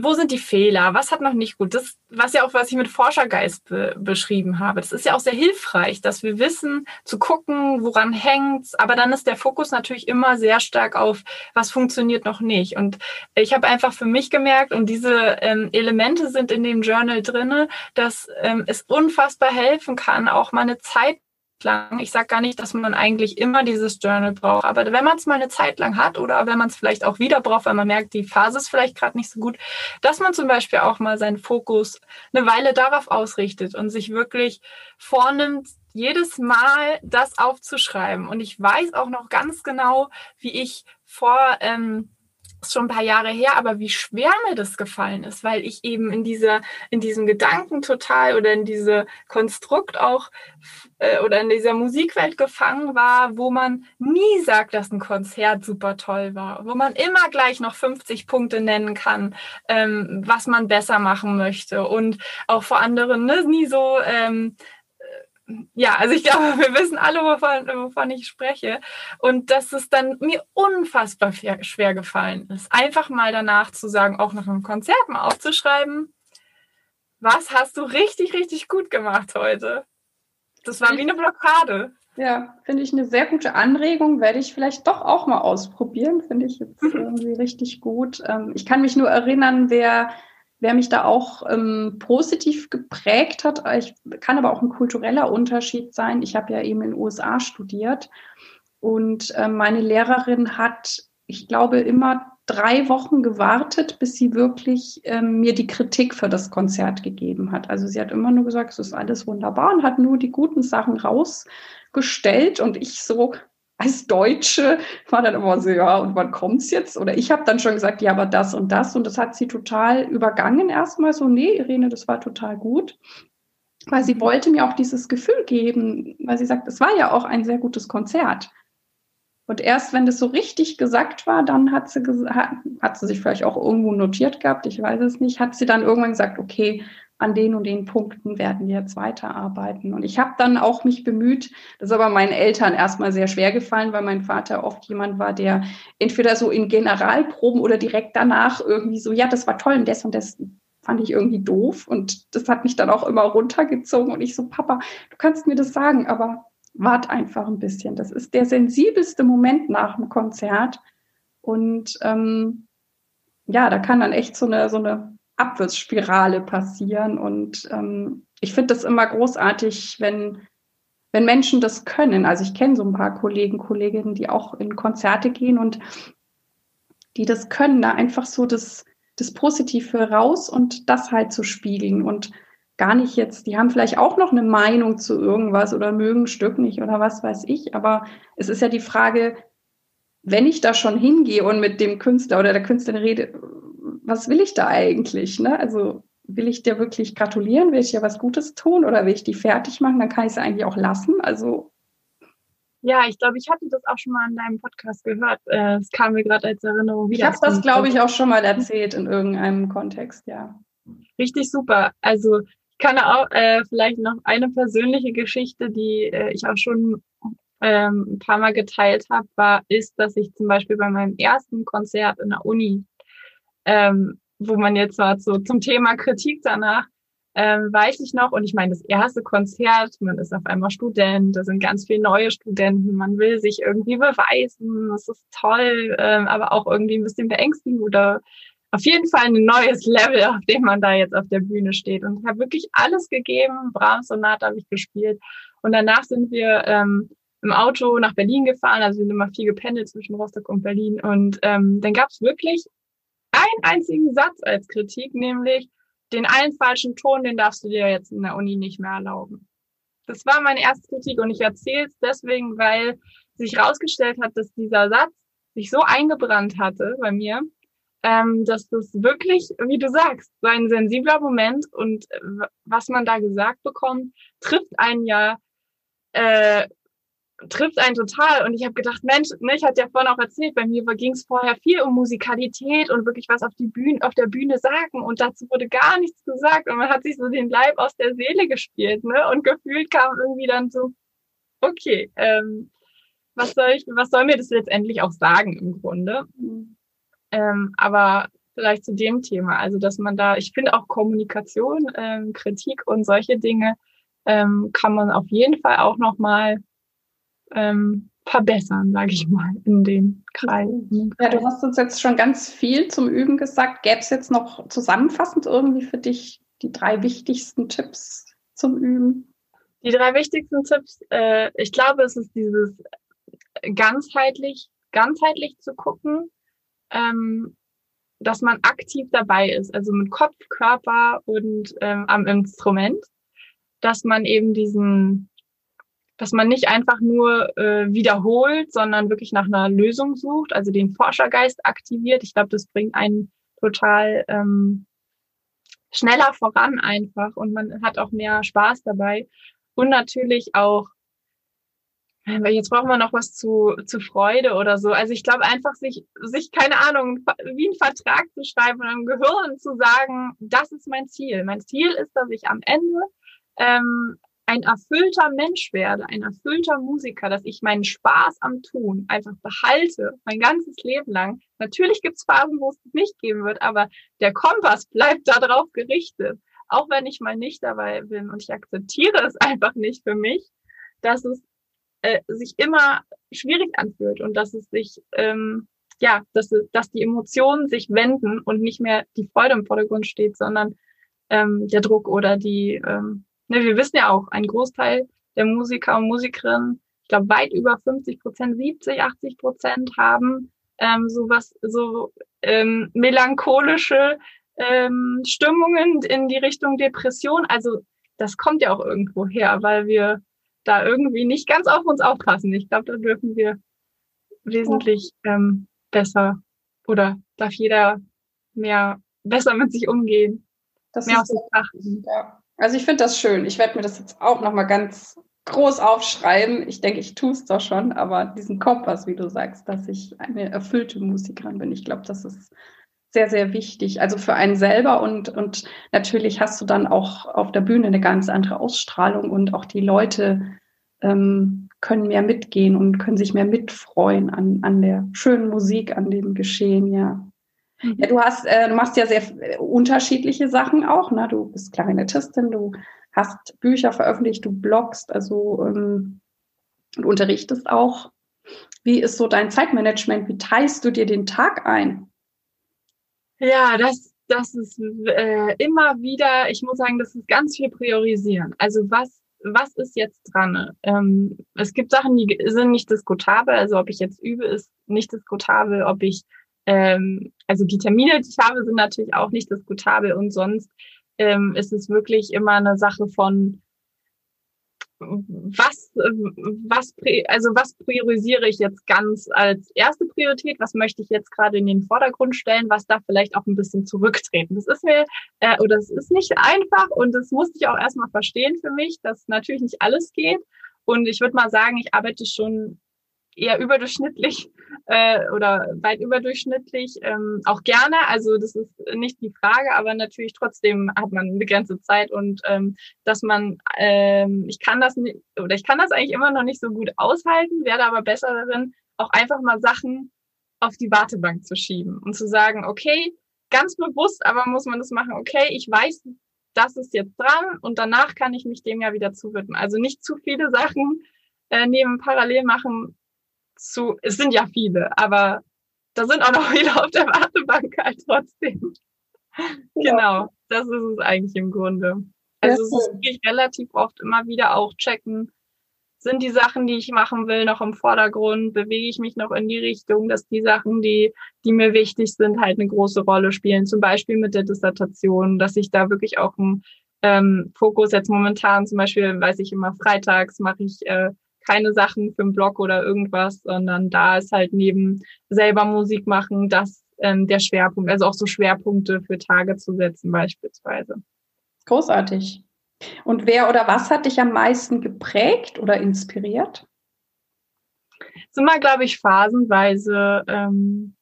Speaker 2: wo sind die Fehler? Was hat noch nicht gut? Das, was ja auch, was ich mit Forschergeist be beschrieben habe. Das ist ja auch sehr hilfreich, dass wir wissen, zu gucken, woran hängt's. Aber dann ist der Fokus natürlich immer sehr stark auf, was funktioniert noch nicht. Und ich habe einfach für mich gemerkt, und diese ähm, Elemente sind in dem Journal drinne, dass ähm, es unfassbar helfen kann, auch mal eine Zeit lang. Ich sage gar nicht, dass man eigentlich immer dieses Journal braucht, aber wenn man es mal eine Zeit lang hat oder wenn man es vielleicht auch wieder braucht, weil man merkt, die Phase ist vielleicht gerade nicht so gut, dass man zum Beispiel auch mal seinen Fokus eine Weile darauf ausrichtet und sich wirklich vornimmt, jedes Mal das aufzuschreiben. Und ich weiß auch noch ganz genau, wie ich vor ähm, ist schon ein paar Jahre her, aber wie schwer mir das gefallen ist, weil ich eben in dieser, in diesem Gedanken total oder in diese Konstrukt auch äh, oder in dieser Musikwelt gefangen war, wo man nie sagt, dass ein Konzert super toll war, wo man immer gleich noch 50 Punkte nennen kann, ähm, was man besser machen möchte und auch vor anderen ne, nie so ähm, ja, also ich glaube, wir wissen alle, wovon, wovon ich spreche. Und dass es dann mir unfassbar schwer gefallen ist, einfach mal danach zu sagen, auch nach einem Konzert mal aufzuschreiben, was hast du richtig, richtig gut gemacht heute? Das war wie eine Blockade.
Speaker 1: Ja, finde ich eine sehr gute Anregung. Werde ich vielleicht doch auch mal ausprobieren. Finde ich jetzt (laughs) irgendwie richtig gut. Ähm, ich kann mich nur erinnern, wer wer mich da auch ähm, positiv geprägt hat. Ich kann aber auch ein kultureller Unterschied sein. Ich habe ja eben in den USA studiert und äh, meine Lehrerin hat, ich glaube, immer drei Wochen gewartet, bis sie wirklich ähm, mir die Kritik für das Konzert gegeben hat. Also sie hat immer nur gesagt, es ist alles wunderbar und hat nur die guten Sachen rausgestellt und ich so, als Deutsche war dann immer so, ja, und wann kommt's jetzt? Oder ich habe dann schon gesagt, ja, aber das und das. Und das hat sie total übergangen erstmal so, nee, Irene, das war total gut. Weil sie wollte mir auch dieses Gefühl geben, weil sie sagt, es war ja auch ein sehr gutes Konzert. Und erst wenn das so richtig gesagt war, dann hat sie, hat, hat sie sich vielleicht auch irgendwo notiert gehabt, ich weiß es nicht, hat sie dann irgendwann gesagt, okay, an den und den Punkten werden wir jetzt weiterarbeiten. Und ich habe dann auch mich bemüht, das ist aber meinen Eltern erstmal sehr schwer gefallen, weil mein Vater oft jemand war, der entweder so in Generalproben oder direkt danach irgendwie so, ja, das war toll und das und das fand ich irgendwie doof. Und das hat mich dann auch immer runtergezogen. Und ich so, Papa, du kannst mir das sagen, aber wart einfach ein bisschen. Das ist der sensibelste Moment nach dem Konzert. Und ähm, ja, da kann dann echt so eine, so eine Abwärtsspirale passieren. Und ähm, ich finde das immer großartig, wenn, wenn Menschen das können. Also ich kenne so ein paar Kollegen, Kolleginnen, die auch in Konzerte gehen und die das können, da einfach so das, das Positive raus und das halt zu spiegeln und gar nicht jetzt, die haben vielleicht auch noch eine Meinung zu irgendwas oder mögen ein Stück nicht oder was weiß ich, aber es ist ja die Frage, wenn ich da schon hingehe und mit dem Künstler oder der Künstlerin rede, was will ich da eigentlich? Ne? Also will ich dir wirklich gratulieren? Will ich dir was Gutes tun oder will ich die fertig machen? Dann kann ich es eigentlich auch lassen. Also
Speaker 2: ja, ich glaube, ich hatte das auch schon mal in deinem Podcast gehört. Äh, es kam mir gerade als Erinnerung
Speaker 1: wieder. Ich habe das, glaube ich, auch schon mal erzählt in irgendeinem Kontext, ja.
Speaker 2: Richtig super. Also ich kann auch äh, vielleicht noch eine persönliche Geschichte, die äh, ich auch schon ähm, ein paar Mal geteilt habe, war, ist, dass ich zum Beispiel bei meinem ersten Konzert in der Uni ähm, wo man jetzt mal so zum Thema Kritik danach, ähm, weiß ich noch, und ich meine, das erste Konzert, man ist auf einmal Student, da sind ganz viele neue Studenten, man will sich irgendwie beweisen, das ist toll, ähm, aber auch irgendwie ein bisschen beängstigend oder auf jeden Fall ein neues Level, auf dem man da jetzt auf der Bühne steht. Und ich habe wirklich alles gegeben. Brahms Sonate habe ich gespielt. Und danach sind wir ähm, im Auto nach Berlin gefahren. Also wir sind immer viel gependelt zwischen Rostock und Berlin. Und ähm, dann gab es wirklich einen einzigen Satz als Kritik, nämlich den einen falschen Ton, den darfst du dir jetzt in der Uni nicht mehr erlauben. Das war meine erste Kritik und ich erzähle es deswegen, weil sich herausgestellt hat, dass dieser Satz sich so eingebrannt hatte bei mir, ähm, dass das wirklich, wie du sagst, so ein sensibler Moment und äh, was man da gesagt bekommt, trifft einen ja äh, trifft einen total. Und ich habe gedacht, Mensch, ne, ich hatte ja vorhin auch erzählt, bei mir ging es vorher viel um Musikalität und wirklich was auf die Bühne, auf der Bühne sagen. Und dazu wurde gar nichts gesagt. Und man hat sich so den Leib aus der Seele gespielt, ne? Und gefühlt kam irgendwie dann so, okay, ähm, was soll ich, was soll mir das letztendlich auch sagen im Grunde? Ähm, aber vielleicht zu dem Thema, also dass man da, ich finde auch Kommunikation, ähm, Kritik und solche Dinge ähm, kann man auf jeden Fall auch noch mal ähm, verbessern, sage ich mal, in den Kreisen.
Speaker 1: Ja, du hast uns jetzt schon ganz viel zum Üben gesagt. Gäbe es jetzt noch zusammenfassend irgendwie für dich die drei wichtigsten Tipps zum Üben?
Speaker 2: Die drei wichtigsten Tipps, äh, ich glaube, es ist dieses ganzheitlich, ganzheitlich zu gucken, ähm, dass man aktiv dabei ist, also mit Kopf, Körper und ähm, am Instrument, dass man eben diesen dass man nicht einfach nur äh, wiederholt, sondern wirklich nach einer Lösung sucht, also den Forschergeist aktiviert. Ich glaube, das bringt einen total ähm, schneller voran einfach und man hat auch mehr Spaß dabei. Und natürlich auch, äh, jetzt brauchen wir noch was zu, zu Freude oder so. Also ich glaube einfach, sich, sich, keine Ahnung, wie einen Vertrag zu schreiben und im Gehirn zu sagen, das ist mein Ziel. Mein Ziel ist, dass ich am Ende ähm, ein erfüllter Mensch werde, ein erfüllter Musiker, dass ich meinen Spaß am Tun einfach behalte, mein ganzes Leben lang. Natürlich gibt es Phasen, wo es nicht geben wird, aber der Kompass bleibt darauf gerichtet. Auch wenn ich mal nicht dabei bin und ich akzeptiere es (laughs) einfach nicht für mich, dass es äh, sich immer schwierig anfühlt und dass es sich, ähm, ja, dass, dass die Emotionen sich wenden und nicht mehr die Freude im Vordergrund steht, sondern ähm, der Druck oder die, ähm, Ne, wir wissen ja auch, ein Großteil der Musiker und Musikerinnen, ich glaube weit über 50 Prozent, 70, 80 Prozent haben ähm, sowas, so ähm, melancholische ähm, Stimmungen in die Richtung Depression. Also das kommt ja auch irgendwo her, weil wir da irgendwie nicht ganz auf uns aufpassen. Ich glaube, da dürfen wir wesentlich ähm, besser oder darf jeder mehr besser mit sich umgehen.
Speaker 1: Das mehr ist so, ja. Also ich finde das schön. Ich werde mir das jetzt auch nochmal ganz groß aufschreiben. Ich denke, ich tue es doch schon, aber diesen Kompass, wie du sagst, dass ich eine erfüllte Musikerin bin, ich glaube, das ist sehr, sehr wichtig. Also für einen selber und, und natürlich hast du dann auch auf der Bühne eine ganz andere Ausstrahlung und auch die Leute ähm, können mehr mitgehen und können sich mehr mitfreuen an, an der schönen Musik, an dem Geschehen, ja. Ja, du hast, äh, du machst ja sehr äh, unterschiedliche Sachen auch. Ne? Du bist Klarinettistin, du hast Bücher veröffentlicht, du bloggst, also ähm, du unterrichtest auch. Wie ist so dein Zeitmanagement? Wie teilst du dir den Tag ein?
Speaker 2: Ja, das, das ist äh, immer wieder, ich muss sagen, das ist ganz viel priorisieren. Also was, was ist jetzt dran? Ähm, es gibt Sachen, die sind nicht diskutabel. Also ob ich jetzt übe, ist nicht diskutabel. Ob ich ähm, also die Termine, die ich habe, sind natürlich auch nicht diskutabel und sonst ähm, ist es wirklich immer eine Sache von was, was, also was priorisiere ich jetzt ganz als erste Priorität? Was möchte ich jetzt gerade in den Vordergrund stellen? Was darf vielleicht auch ein bisschen zurücktreten? Das ist mir, äh, oder es ist nicht einfach und das musste ich auch erstmal verstehen für mich, dass natürlich nicht alles geht. Und ich würde mal sagen, ich arbeite schon eher überdurchschnittlich äh, oder weit überdurchschnittlich ähm, auch gerne. Also das ist nicht die Frage, aber natürlich trotzdem hat man eine begrenzte Zeit und ähm, dass man, ähm, ich kann das nicht, oder ich kann das eigentlich immer noch nicht so gut aushalten, werde aber besser darin, auch einfach mal Sachen auf die Wartebank zu schieben und zu sagen, okay, ganz bewusst, aber muss man das machen, okay, ich weiß, das ist jetzt dran und danach kann ich mich dem ja wieder zuwidmen. Also nicht zu viele Sachen äh, neben parallel machen, zu, es sind ja viele, aber da sind auch noch (laughs) viele auf der Wartebank halt trotzdem. Ja. Genau, das ist es eigentlich im Grunde. Also es ist wirklich relativ oft immer wieder auch checken, sind die Sachen, die ich machen will, noch im Vordergrund? Bewege ich mich noch in die Richtung, dass die Sachen, die, die mir wichtig sind, halt eine große Rolle spielen? Zum Beispiel mit der Dissertation, dass ich da wirklich auch einen ähm, Fokus jetzt momentan, zum Beispiel weiß ich immer, freitags mache ich äh, keine Sachen für einen Blog oder irgendwas, sondern da ist halt neben selber Musik machen, das ähm, der Schwerpunkt, also auch so Schwerpunkte für Tage zu setzen beispielsweise.
Speaker 1: Großartig. Und wer oder was hat dich am meisten geprägt oder inspiriert?
Speaker 2: Es ist immer, glaube ich, phasenweise. Ähm,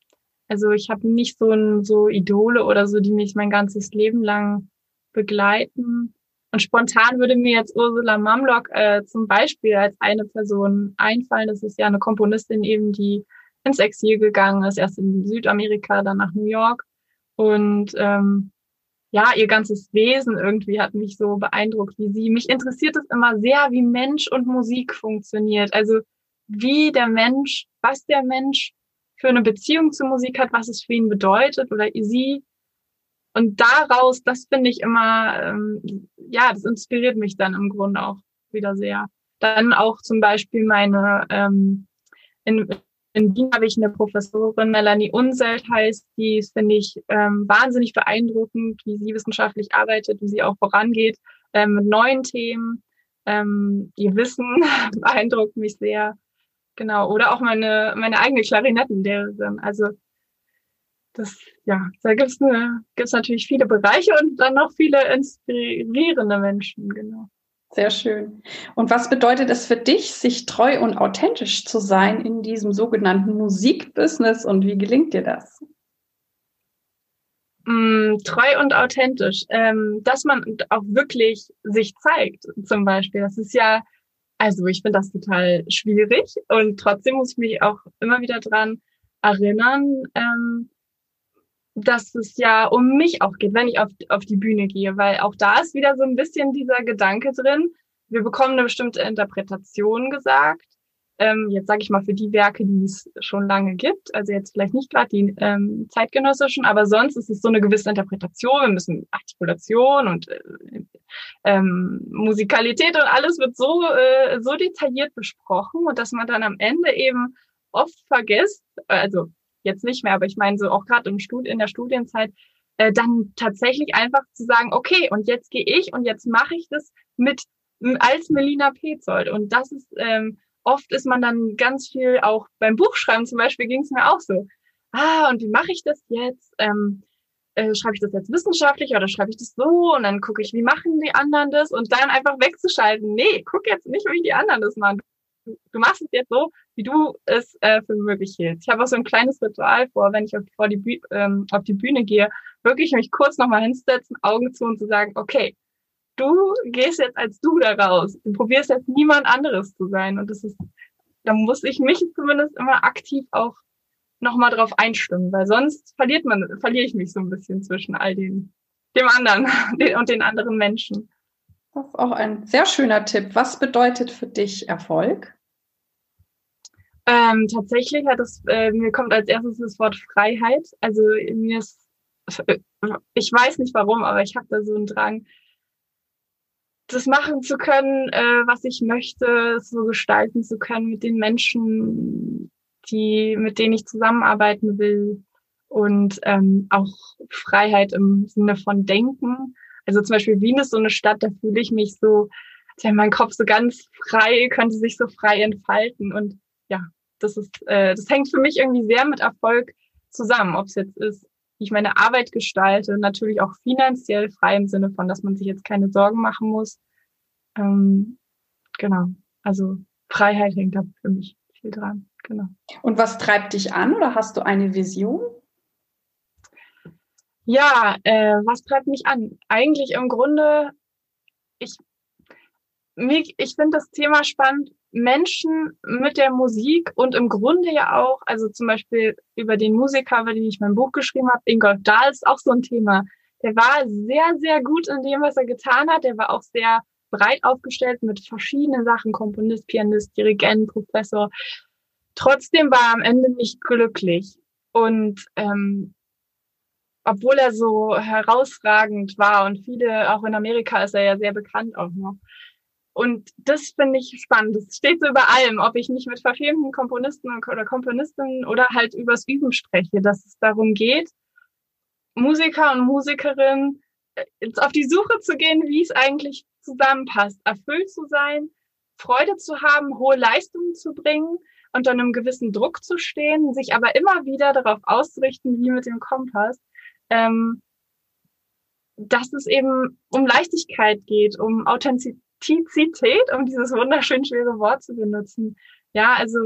Speaker 2: also ich habe nicht so ein, so Idole oder so, die mich mein ganzes Leben lang begleiten. Und spontan würde mir jetzt Ursula Mamlock äh, zum Beispiel als eine Person einfallen. Das ist ja eine Komponistin eben, die ins Exil gegangen ist, erst in Südamerika, dann nach New York. Und ähm, ja, ihr ganzes Wesen irgendwie hat mich so beeindruckt wie sie. Mich interessiert es immer sehr, wie Mensch und Musik funktioniert. Also wie der Mensch, was der Mensch für eine Beziehung zur Musik hat, was es für ihn bedeutet oder sie. Und daraus, das finde ich immer, ähm, ja, das inspiriert mich dann im Grunde auch wieder sehr. Dann auch zum Beispiel meine ähm, in, in Wien habe ich eine Professorin, Melanie Unselt heißt, die finde ich ähm, wahnsinnig beeindruckend, wie sie wissenschaftlich arbeitet, wie sie auch vorangeht ähm, mit neuen Themen. Ähm, ihr Wissen (laughs) beeindruckt mich sehr. Genau. Oder auch meine, meine eigene Klarinettenlehrerin. Also das, ja, da gibt's eine, gibt's natürlich viele Bereiche und dann noch viele inspirierende Menschen, genau.
Speaker 1: Sehr schön. Und was bedeutet es für dich, sich treu und authentisch zu sein in diesem sogenannten Musikbusiness und wie gelingt dir das?
Speaker 2: Mm, treu und authentisch, ähm, dass man auch wirklich sich zeigt, zum Beispiel. Das ist ja, also ich finde das total schwierig und trotzdem muss ich mich auch immer wieder dran erinnern, ähm, dass es ja um mich auch geht, wenn ich auf, auf die Bühne gehe, weil auch da ist wieder so ein bisschen dieser Gedanke drin. Wir bekommen eine bestimmte Interpretation gesagt. Ähm, jetzt sage ich mal für die Werke, die es schon lange gibt, also jetzt vielleicht nicht gerade die ähm, zeitgenössischen, aber sonst ist es so eine gewisse Interpretation. Wir müssen Artikulation und äh, ähm, Musikalität und alles wird so äh, so detailliert besprochen und dass man dann am Ende eben oft vergisst, also jetzt nicht mehr, aber ich meine so auch gerade im in der Studienzeit, äh, dann tatsächlich einfach zu sagen, okay, und jetzt gehe ich und jetzt mache ich das mit als Melina Petzold. Und das ist, ähm, oft ist man dann ganz viel auch beim Buchschreiben zum Beispiel ging es mir auch so. Ah, und wie mache ich das jetzt? Ähm, äh, schreibe ich das jetzt wissenschaftlich oder schreibe ich das so? Und dann gucke ich, wie machen die anderen das? Und dann einfach wegzuschalten. Nee, guck jetzt nicht, wie die anderen das machen du machst es jetzt so, wie du es äh, für möglich hältst. Ich habe auch so ein kleines Ritual vor, wenn ich auf, vor die, Büh ähm, auf die Bühne gehe, wirklich mich kurz nochmal hinsetzen, Augen zu und zu sagen, okay, du gehst jetzt als du da raus. Du probierst jetzt niemand anderes zu sein. Und das ist, da muss ich mich zumindest immer aktiv auch nochmal drauf einstimmen, weil sonst verliert man, verliere ich mich so ein bisschen zwischen all den, dem anderen (laughs) und den anderen Menschen.
Speaker 1: Das ist auch ein sehr schöner Tipp. Was bedeutet für dich Erfolg?
Speaker 2: Ähm, tatsächlich hat es, äh, mir kommt als erstes das Wort Freiheit. Also mir ist, ich weiß nicht warum, aber ich habe da so einen Drang, das machen zu können, äh, was ich möchte, so gestalten zu können mit den Menschen, die, mit denen ich zusammenarbeiten will. Und ähm, auch Freiheit im Sinne von Denken. Also zum Beispiel Wien ist so eine Stadt, da fühle ich mich so, als wäre mein Kopf so ganz frei, könnte sich so frei entfalten. Und ja, das ist, äh, das hängt für mich irgendwie sehr mit Erfolg zusammen, ob es jetzt ist, wie ich meine Arbeit gestalte, natürlich auch finanziell frei im Sinne von, dass man sich jetzt keine Sorgen machen muss. Ähm, genau, also Freiheit hängt da für mich viel dran. Genau.
Speaker 1: Und was treibt dich an oder hast du eine Vision?
Speaker 2: Ja, äh, was treibt mich an? Eigentlich im Grunde, ich, ich finde das Thema spannend, Menschen mit der Musik und im Grunde ja auch, also zum Beispiel über den Musiker, über den ich mein Buch geschrieben habe, Ingolf Dahl ist auch so ein Thema. Der war sehr, sehr gut in dem, was er getan hat. Der war auch sehr breit aufgestellt mit verschiedenen Sachen, Komponist, Pianist, Dirigent, Professor. Trotzdem war er am Ende nicht glücklich. Und ähm, obwohl er so herausragend war und viele, auch in Amerika ist er ja sehr bekannt auch noch. Und das finde ich spannend. Das steht so über allem, ob ich nicht mit verfilmten Komponisten oder Komponistinnen oder halt übers Üben spreche, dass es darum geht, Musiker und Musikerinnen äh, auf die Suche zu gehen, wie es eigentlich zusammenpasst, erfüllt zu sein, Freude zu haben, hohe Leistungen zu bringen, unter einem gewissen Druck zu stehen, sich aber immer wieder darauf auszurichten, wie mit dem Kompass, ähm, dass es eben um Leichtigkeit geht, um Authentizität, um dieses wunderschön schwere Wort zu benutzen. Ja, also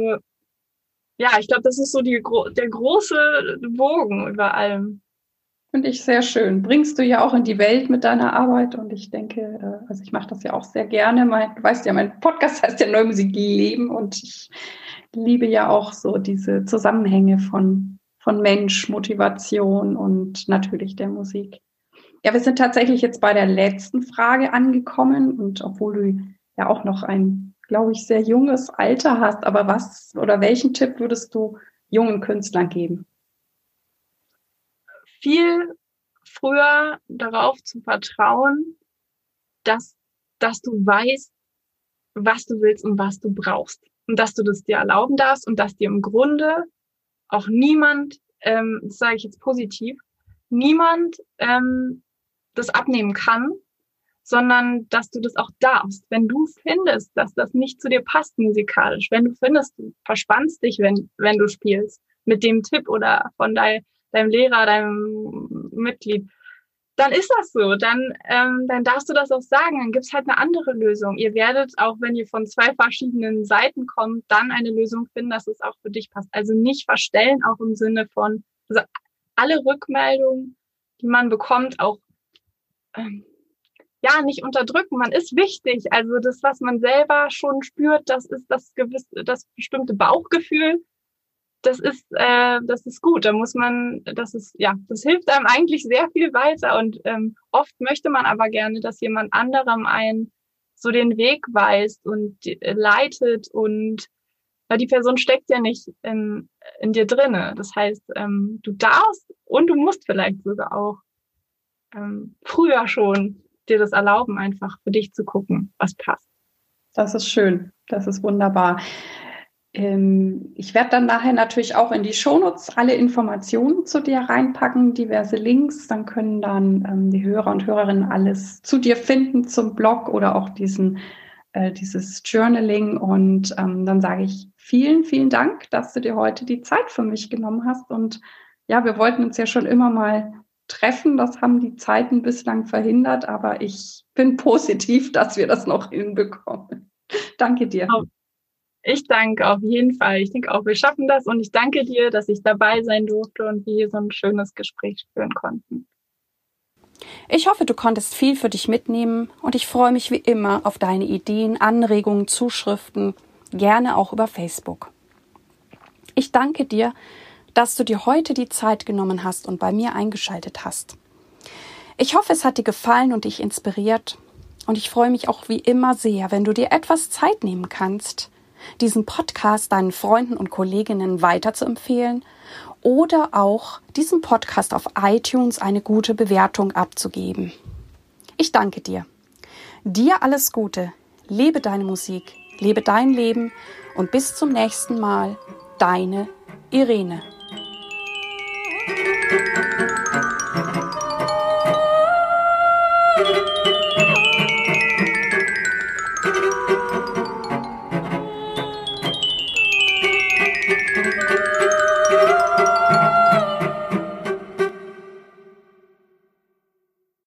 Speaker 2: ja, ich glaube, das ist so die, der große Bogen über allem.
Speaker 1: Finde ich sehr schön. Bringst du ja auch in die Welt mit deiner Arbeit und ich denke, äh, also ich mache das ja auch sehr gerne. Mein, du weißt ja, mein Podcast (laughs) heißt ja Neue Musik leben und ich liebe ja auch so diese Zusammenhänge von, von Mensch, Motivation und natürlich der Musik. Ja, wir sind tatsächlich jetzt bei der letzten Frage angekommen und obwohl du ja auch noch ein, glaube ich, sehr junges Alter hast, aber was oder welchen Tipp würdest du jungen Künstlern geben?
Speaker 2: Viel früher darauf zu vertrauen, dass, dass du weißt, was du willst und was du brauchst und dass du das dir erlauben darfst und dass dir im Grunde auch niemand, ähm, das sage ich jetzt positiv, niemand ähm, das abnehmen kann, sondern dass du das auch darfst. Wenn du findest, dass das nicht zu dir passt musikalisch, wenn du findest, du verspannst dich, wenn, wenn du spielst mit dem Tipp oder von dein, deinem Lehrer, deinem Mitglied, dann ist das so. Dann, ähm, dann darfst du das auch sagen. Dann gibt's halt eine andere Lösung. Ihr werdet, auch wenn ihr von zwei verschiedenen Seiten kommt, dann eine Lösung finden, dass es auch für dich passt. Also nicht verstellen, auch im Sinne von, also alle Rückmeldungen, die man bekommt, auch ähm, ja, nicht unterdrücken. Man ist wichtig. Also das, was man selber schon spürt, das ist das gewisse, das bestimmte Bauchgefühl das ist, äh, das ist gut. Da muss man, das ist, ja, das hilft einem eigentlich sehr viel weiter. Und ähm, oft möchte man aber gerne, dass jemand anderem einen so den Weg weist und äh, leitet und weil die Person steckt ja nicht in, in dir drinne. Das heißt, ähm, du darfst und du musst vielleicht sogar auch ähm, früher schon dir das erlauben, einfach für dich zu gucken, was passt.
Speaker 1: Das ist schön. Das ist wunderbar. Ähm, ich werde dann nachher natürlich auch in die Shownotes alle Informationen zu dir reinpacken, diverse Links. Dann können dann ähm, die Hörer und Hörerinnen alles zu dir finden zum Blog oder auch diesen, äh, dieses Journaling. Und ähm, dann sage ich vielen, vielen Dank, dass du dir heute die Zeit für mich genommen hast. Und ja, wir wollten uns ja schon immer mal treffen. Das haben die Zeiten bislang verhindert, aber ich bin (laughs) positiv, dass wir das noch hinbekommen. Danke dir.
Speaker 2: Ich danke auf jeden Fall. Ich denke auch, wir schaffen das und ich danke dir, dass ich dabei sein durfte und wir hier so ein schönes Gespräch führen konnten.
Speaker 3: Ich hoffe, du konntest viel für dich mitnehmen und ich freue mich wie immer auf deine Ideen, Anregungen, Zuschriften, gerne auch über Facebook. Ich danke dir, dass du dir heute die Zeit genommen hast und bei mir eingeschaltet hast. Ich hoffe, es hat dir gefallen und dich inspiriert und ich freue mich auch wie immer sehr, wenn du dir etwas Zeit nehmen kannst, diesen Podcast deinen Freunden und Kolleginnen weiterzuempfehlen oder auch diesem Podcast auf iTunes eine gute Bewertung abzugeben. Ich danke dir. Dir alles Gute. Lebe deine Musik, lebe dein Leben und bis zum nächsten Mal. Deine Irene.